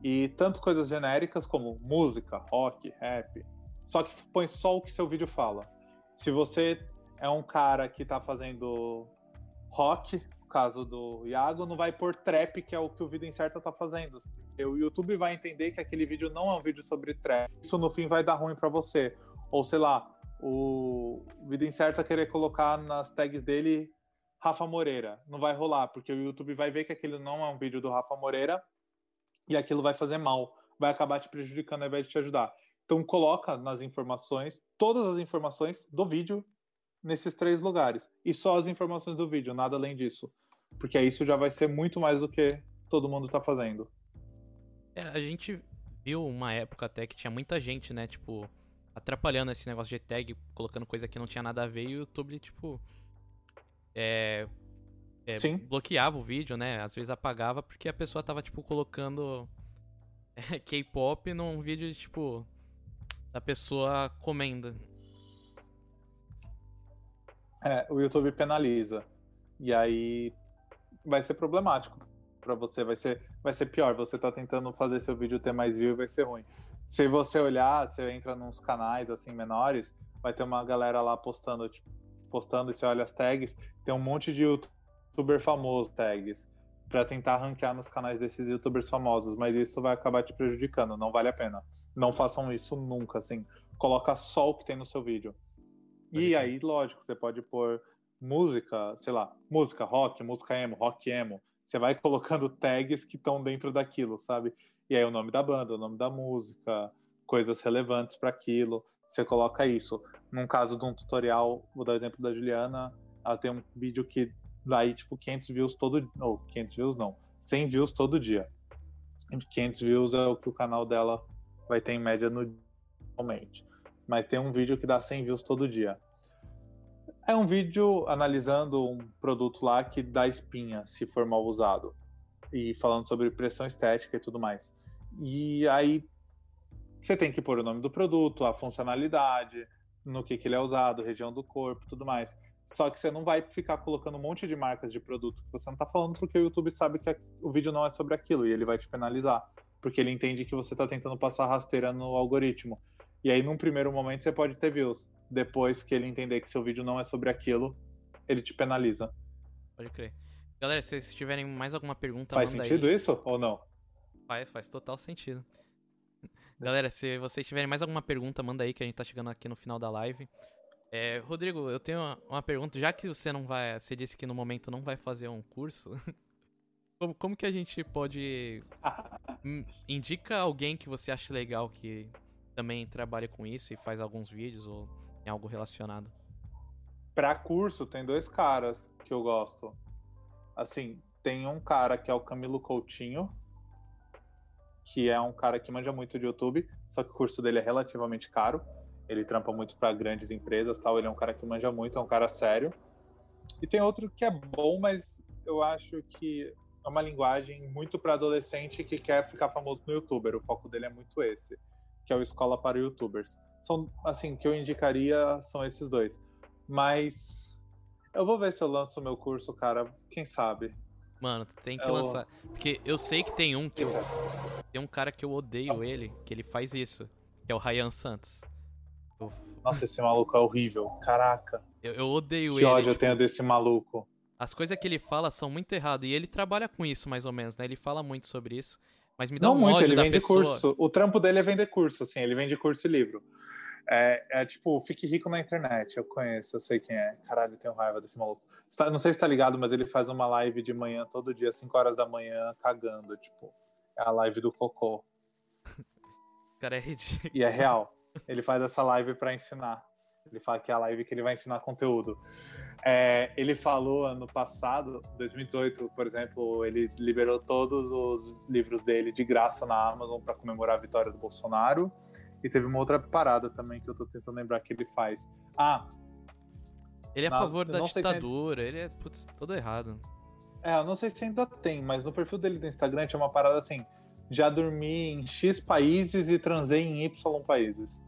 E tanto coisas genéricas como música, rock, rap. Só que põe só o que seu vídeo fala. Se você é um cara que tá fazendo rock, no caso do Iago, não vai pôr trap, que é o que o Vida Incerta tá fazendo. O YouTube vai entender que aquele vídeo não é um vídeo sobre trap. Isso no fim vai dar ruim para você. Ou sei lá, o Vida Incerta querer colocar nas tags dele Rafa Moreira. Não vai rolar, porque o YouTube vai ver que aquilo não é um vídeo do Rafa Moreira e aquilo vai fazer mal. Vai acabar te prejudicando ao invés de te ajudar. Então coloca nas informações todas as informações do vídeo nesses três lugares. E só as informações do vídeo, nada além disso. Porque isso já vai ser muito mais do que todo mundo tá fazendo. É, a gente viu uma época até que tinha muita gente, né, tipo, atrapalhando esse negócio de tag, colocando coisa que não tinha nada a ver, e o YouTube, tipo, é, é, Sim. bloqueava o vídeo, né? Às vezes apagava porque a pessoa tava, tipo, colocando é, K-pop num vídeo, de, tipo, da pessoa comendo. É, o YouTube penaliza. E aí vai ser problemático para você, vai ser, vai ser pior. Você tá tentando fazer seu vídeo ter mais view, vai ser ruim. Se você olhar, você entra nos canais assim menores, vai ter uma galera lá postando, tipo, postando e você olha as tags, tem um monte de youtuber famoso tags para tentar ranquear nos canais desses youtubers famosos, mas isso vai acabar te prejudicando, não vale a pena. Não façam isso nunca, assim. Coloca só o que tem no seu vídeo. E aí, lógico, você pode pôr música, sei lá, música rock, música emo, rock emo. Você vai colocando tags que estão dentro daquilo, sabe? E aí o nome da banda, o nome da música, coisas relevantes para aquilo. Você coloca isso. Num caso de um tutorial, vou dar o exemplo da Juliana, ela tem um vídeo que vai tipo 500 views todo, ou 500 views não, 100 views todo dia. 500 views é o que o canal dela vai ter em média no momento. Mas tem um vídeo que dá 100 views todo dia. É um vídeo analisando um produto lá que dá espinha se for mal usado. E falando sobre pressão estética e tudo mais. E aí você tem que pôr o nome do produto, a funcionalidade, no que, que ele é usado, região do corpo, tudo mais. Só que você não vai ficar colocando um monte de marcas de produto que você não tá falando porque o YouTube sabe que o vídeo não é sobre aquilo e ele vai te penalizar. Porque ele entende que você tá tentando passar rasteira no algoritmo. E aí, num primeiro momento, você pode ter views. Depois que ele entender que seu vídeo não é sobre aquilo, ele te penaliza. Pode crer. Galera, se vocês tiverem mais alguma pergunta, Faz sentido aí. isso ou não? Faz, faz total sentido. Galera, se vocês tiverem mais alguma pergunta, manda aí que a gente tá chegando aqui no final da live. É, Rodrigo, eu tenho uma, pergunta. Já que você não vai. Você disse que no momento não vai fazer um curso. como, como que a gente pode. indica alguém que você acha legal que também trabalha com isso e faz alguns vídeos ou em algo relacionado? Pra curso, tem dois caras que eu gosto. Assim, tem um cara que é o Camilo Coutinho, que é um cara que manja muito de YouTube, só que o curso dele é relativamente caro ele trampa muito para grandes empresas, tal. Ele é um cara que manja muito, é um cara sério. E tem outro que é bom, mas eu acho que é uma linguagem muito para adolescente que quer ficar famoso no YouTuber. O foco dele é muito esse, que é o Escola para YouTubers. São assim que eu indicaria são esses dois. Mas eu vou ver se eu lanço o meu curso, cara. Quem sabe? Mano, tu tem que eu... lançar. Porque eu sei que tem um que eu... Tem um cara que eu odeio ele, que ele faz isso. Que é o Ryan Santos. Nossa, esse maluco é horrível. Caraca. Eu, eu odeio que ele. Que ódio tipo, eu tenho desse maluco. As coisas que ele fala são muito erradas. E ele trabalha com isso, mais ou menos, né? Ele fala muito sobre isso. Mas me dá Não um muito, ele vende pessoa. curso. O trampo dele é vender curso, assim. Ele vende curso e livro. É, é, tipo, fique rico na internet. Eu conheço, eu sei quem é. Caralho, eu tenho raiva desse maluco. Tá, não sei se tá ligado, mas ele faz uma live de manhã todo dia, 5 horas da manhã, cagando. Tipo, é a live do cocô. O cara é ridículo. E é real. Ele faz essa live para ensinar. Ele fala que é a live que ele vai ensinar conteúdo. É, ele falou ano passado, 2018, por exemplo, ele liberou todos os livros dele de graça na Amazon para comemorar a vitória do Bolsonaro. E teve uma outra parada também que eu tô tentando lembrar que ele faz. Ah! Ele é a favor da ditadura, ainda... ele é putz, todo errado. É, eu não sei se ainda tem, mas no perfil dele do Instagram tinha uma parada assim: já dormi em X países e transei em Y países.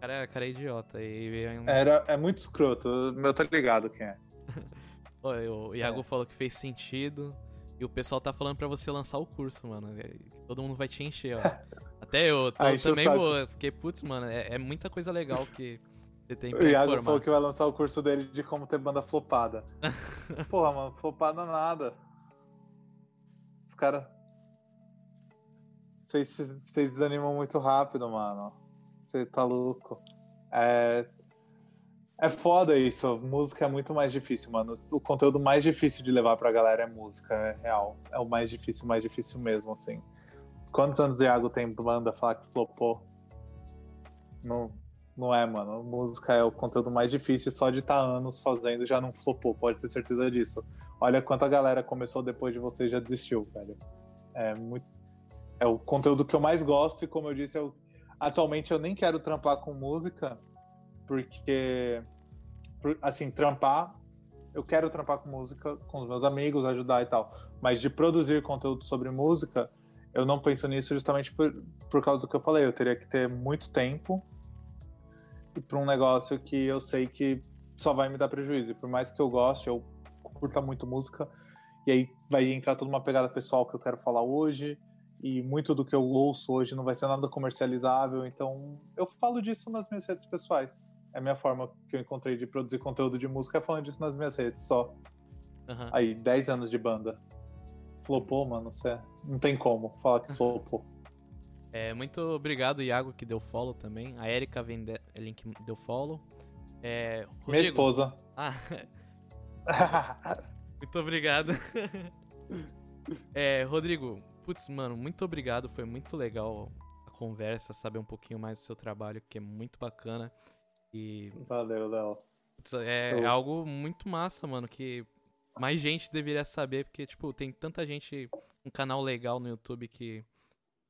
Cara, cara é idiota. E... Era, é muito escroto, meu tá ligado quem é. o Iago é. falou que fez sentido. E o pessoal tá falando pra você lançar o curso, mano. Todo mundo vai te encher, ó. Até eu tô, também vou. Porque, putz, mano, é, é, muita coisa legal que você tem pra O Iago falou que vai lançar o curso dele de como ter banda flopada. Porra, mano, flopada nada. Os caras. Vocês desanimam muito rápido, mano. Você tá louco. É... é foda isso. Música é muito mais difícil, mano. O conteúdo mais difícil de levar pra galera é música, é real. É o mais difícil, mais difícil mesmo, assim. Quantos anos o Iago tem banda falar que flopou? Não, não é, mano. Música é o conteúdo mais difícil, só de estar tá anos fazendo já não flopou, pode ter certeza disso. Olha quanta galera começou depois de você e já desistiu, velho. É muito. É o conteúdo que eu mais gosto e, como eu disse, é o Atualmente eu nem quero trampar com música, porque, assim, trampar, eu quero trampar com música com os meus amigos, ajudar e tal. Mas de produzir conteúdo sobre música, eu não penso nisso justamente por, por causa do que eu falei. Eu teria que ter muito tempo para um negócio que eu sei que só vai me dar prejuízo. E por mais que eu goste, eu curta muito música, e aí vai entrar toda uma pegada pessoal que eu quero falar hoje e muito do que eu ouço hoje não vai ser nada comercializável, então eu falo disso nas minhas redes pessoais. É a minha forma que eu encontrei de produzir conteúdo de música é falando disso nas minhas redes só. Uhum. Aí, 10 anos de banda. Flopou, mano, você não tem como falar que flopou. É, muito obrigado, Iago, que deu follow também. A Erika Link deu follow. É, Rodrigo... Minha esposa. Ah. muito obrigado. é, Rodrigo, Putz, mano, muito obrigado. Foi muito legal a conversa, saber um pouquinho mais do seu trabalho, que é muito bacana. E. Valeu, Léo. É, é, algo muito massa, mano, que mais gente deveria saber, porque, tipo, tem tanta gente, um canal legal no YouTube que,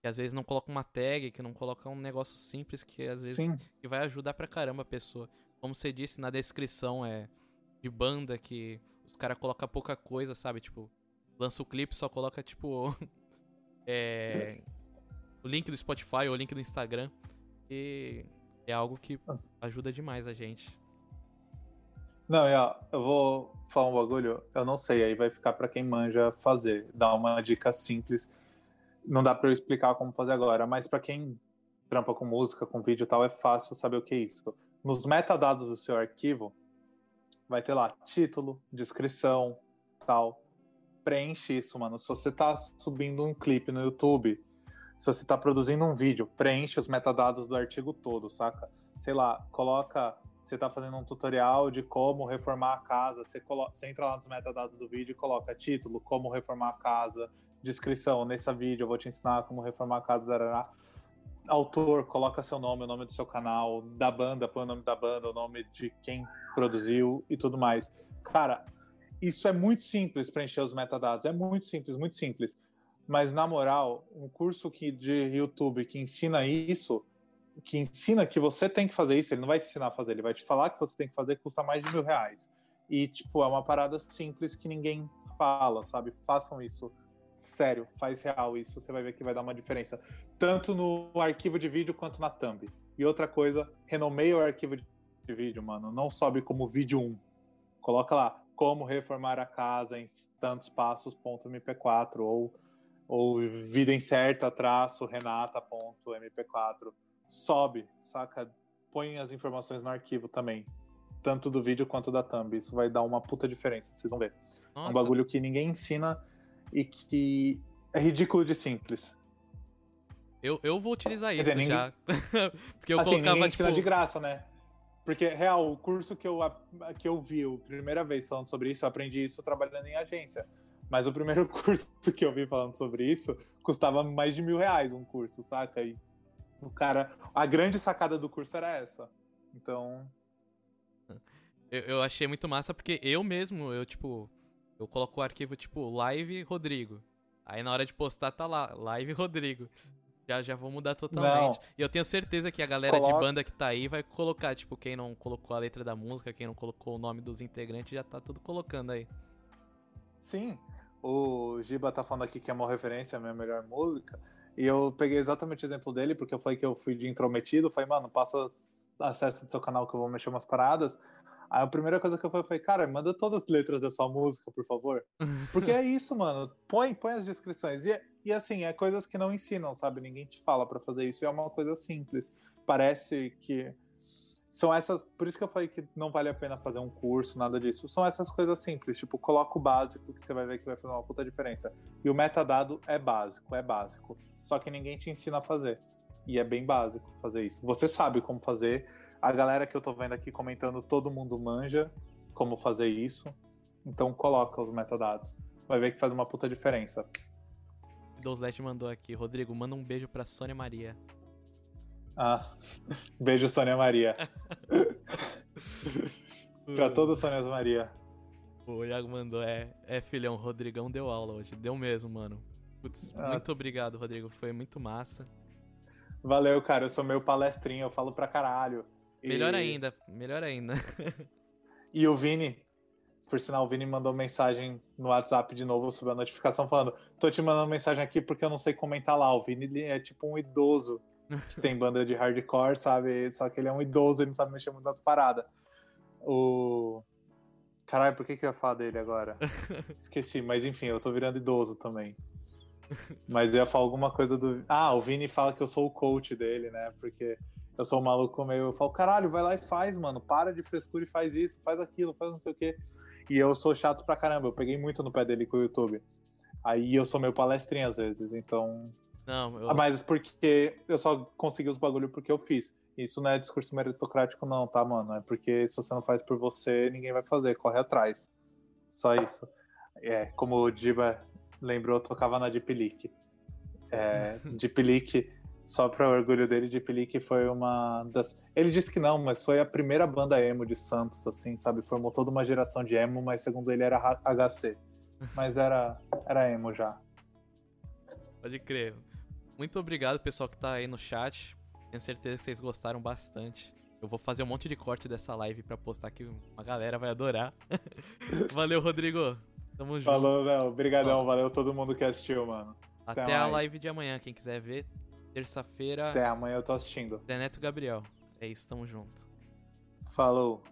que às vezes não coloca uma tag, que não coloca um negócio simples que às vezes Sim. que vai ajudar pra caramba a pessoa. Como você disse na descrição, é de banda que os caras colocam pouca coisa, sabe? Tipo, lança o clipe, só coloca, tipo, é, o link do Spotify ou o link do Instagram. E é algo que ajuda demais a gente. Não, eu vou falar um bagulho, eu não sei, aí vai ficar pra quem manja fazer, dar uma dica simples. Não dá pra eu explicar como fazer agora, mas pra quem trampa com música, com vídeo e tal, é fácil saber o que é isso. Nos metadados do seu arquivo, vai ter lá título, descrição, tal. Preenche isso, mano. Se você tá subindo um clipe no YouTube, se você tá produzindo um vídeo, preenche os metadados do artigo todo, saca? Sei lá, coloca você está fazendo um tutorial de como reformar a casa, você, coloca, você entra lá nos metadados do vídeo e coloca título, como reformar a casa, descrição, nesse vídeo eu vou te ensinar como reformar a casa, darará. autor, coloca seu nome, o nome do seu canal, da banda, põe o nome da banda, o nome de quem produziu e tudo mais. Cara, isso é muito simples preencher os metadados, é muito simples, muito simples. Mas na moral, um curso que, de YouTube que ensina isso, que ensina que você tem que fazer isso, ele não vai te ensinar a fazer, ele vai te falar que você tem que fazer, custa mais de mil reais. E, tipo, é uma parada simples que ninguém fala, sabe? Façam isso. Sério, faz real isso, você vai ver que vai dar uma diferença. Tanto no arquivo de vídeo quanto na thumb. E outra coisa, renomeia o arquivo de vídeo, mano. Não sobe como vídeo 1. Coloca lá, como reformar a casa em tantos passos.mp4 ou, ou vida incerta traço renata.mp4 sobe, saca? Põe as informações no arquivo também. Tanto do vídeo quanto da thumb. Isso vai dar uma puta diferença, vocês vão ver. Nossa. Um bagulho que ninguém ensina e que é ridículo de simples. Eu, eu vou utilizar Quer isso dizer, já. Porque eu assim, colocava, ninguém tipo. ensina de graça, né? Porque, real, o curso que eu, que eu vi, a primeira vez falando sobre isso, eu aprendi isso trabalhando em agência. Mas o primeiro curso que eu vi falando sobre isso custava mais de mil reais um curso, saca? E o cara. A grande sacada do curso era essa. Então. Eu, eu achei muito massa porque eu mesmo, eu, tipo. Eu coloco o arquivo, tipo, live Rodrigo. Aí na hora de postar tá lá, live Rodrigo. Já, já vou mudar totalmente. Não. E eu tenho certeza que a galera Coloca- de banda que tá aí vai colocar, tipo, quem não colocou a letra da música, quem não colocou o nome dos integrantes, já tá tudo colocando aí. Sim, o Giba tá falando aqui que é uma referência à minha melhor música. E eu peguei exatamente o exemplo dele, porque eu falei que eu fui de intrometido. Falei, mano, passa acesso do seu canal que eu vou mexer umas paradas. Aí a primeira coisa que eu falei foi, cara, manda todas as letras da sua música, por favor. Porque é isso, mano. Põe, põe as descrições. E, e assim, é coisas que não ensinam, sabe? Ninguém te fala pra fazer isso. E é uma coisa simples. Parece que. São essas. Por isso que eu falei que não vale a pena fazer um curso, nada disso. São essas coisas simples. Tipo, coloca o básico que você vai ver que vai fazer uma puta diferença. E o metadado é básico, é básico. Só que ninguém te ensina a fazer. E é bem básico fazer isso. Você sabe como fazer. A galera que eu tô vendo aqui comentando, todo mundo manja como fazer isso. Então coloca os metadados. Vai ver que faz uma puta diferença. Doslet mandou aqui. Rodrigo, manda um beijo pra Sônia Maria. Ah, beijo, Sônia Maria. pra toda Sônia Maria. O Iago mandou, é, é filhão, Rodrigão deu aula hoje. Deu mesmo, mano. Putz, Ah. muito obrigado, Rodrigo. Foi muito massa. Valeu, cara. Eu sou meio palestrinho, eu falo pra caralho. E- Melhor ainda, melhor ainda. E o Vini, por sinal, o Vini mandou mensagem no WhatsApp de novo sobre a notificação falando: tô te mandando mensagem aqui porque eu não sei comentar lá. O Vini é tipo um idoso que tem banda de hardcore, sabe? Só que ele é um idoso, ele não sabe mexer muito nas paradas. O. Caralho, por que, que eu ia falar dele agora? Esqueci, mas enfim, eu tô virando idoso também. Mas eu ia falar alguma coisa do. Ah, o Vini fala que eu sou o coach dele, né? Porque eu sou um maluco meio. Eu falo, caralho, vai lá e faz, mano. Para de frescura e faz isso, faz aquilo, faz não sei o quê. E eu sou chato pra caramba. Eu peguei muito no pé dele com o YouTube. Aí eu sou meio palestrinha às vezes, então. Não, eu, Mas porque eu só consegui os bagulho porque eu fiz. Isso não é discurso meritocrático, não, tá, mano? É porque se você não faz por você, ninguém vai fazer, corre atrás. Só isso. É, como o Diba lembrou, eu tocava na Deep Leak. É, Deep Leak Só para orgulho dele, de Pelique foi uma das. Ele disse que não, mas foi a primeira banda emo de Santos, assim, sabe? Formou toda uma geração de emo, mas segundo ele era HC. Mas era, era emo já. Pode crer. Muito obrigado, pessoal que tá aí no chat. Tenho certeza que vocês gostaram bastante. Eu vou fazer um monte de corte dessa live pra postar que uma galera vai adorar. Valeu, Rodrigo. Tamo junto. Falou, Léo. Obrigadão. Valeu todo mundo que assistiu, mano. Até, Até a live de amanhã, quem quiser ver. Terça-feira. Até amanhã eu tô assistindo. Neto Gabriel. É isso, tamo junto. Falou.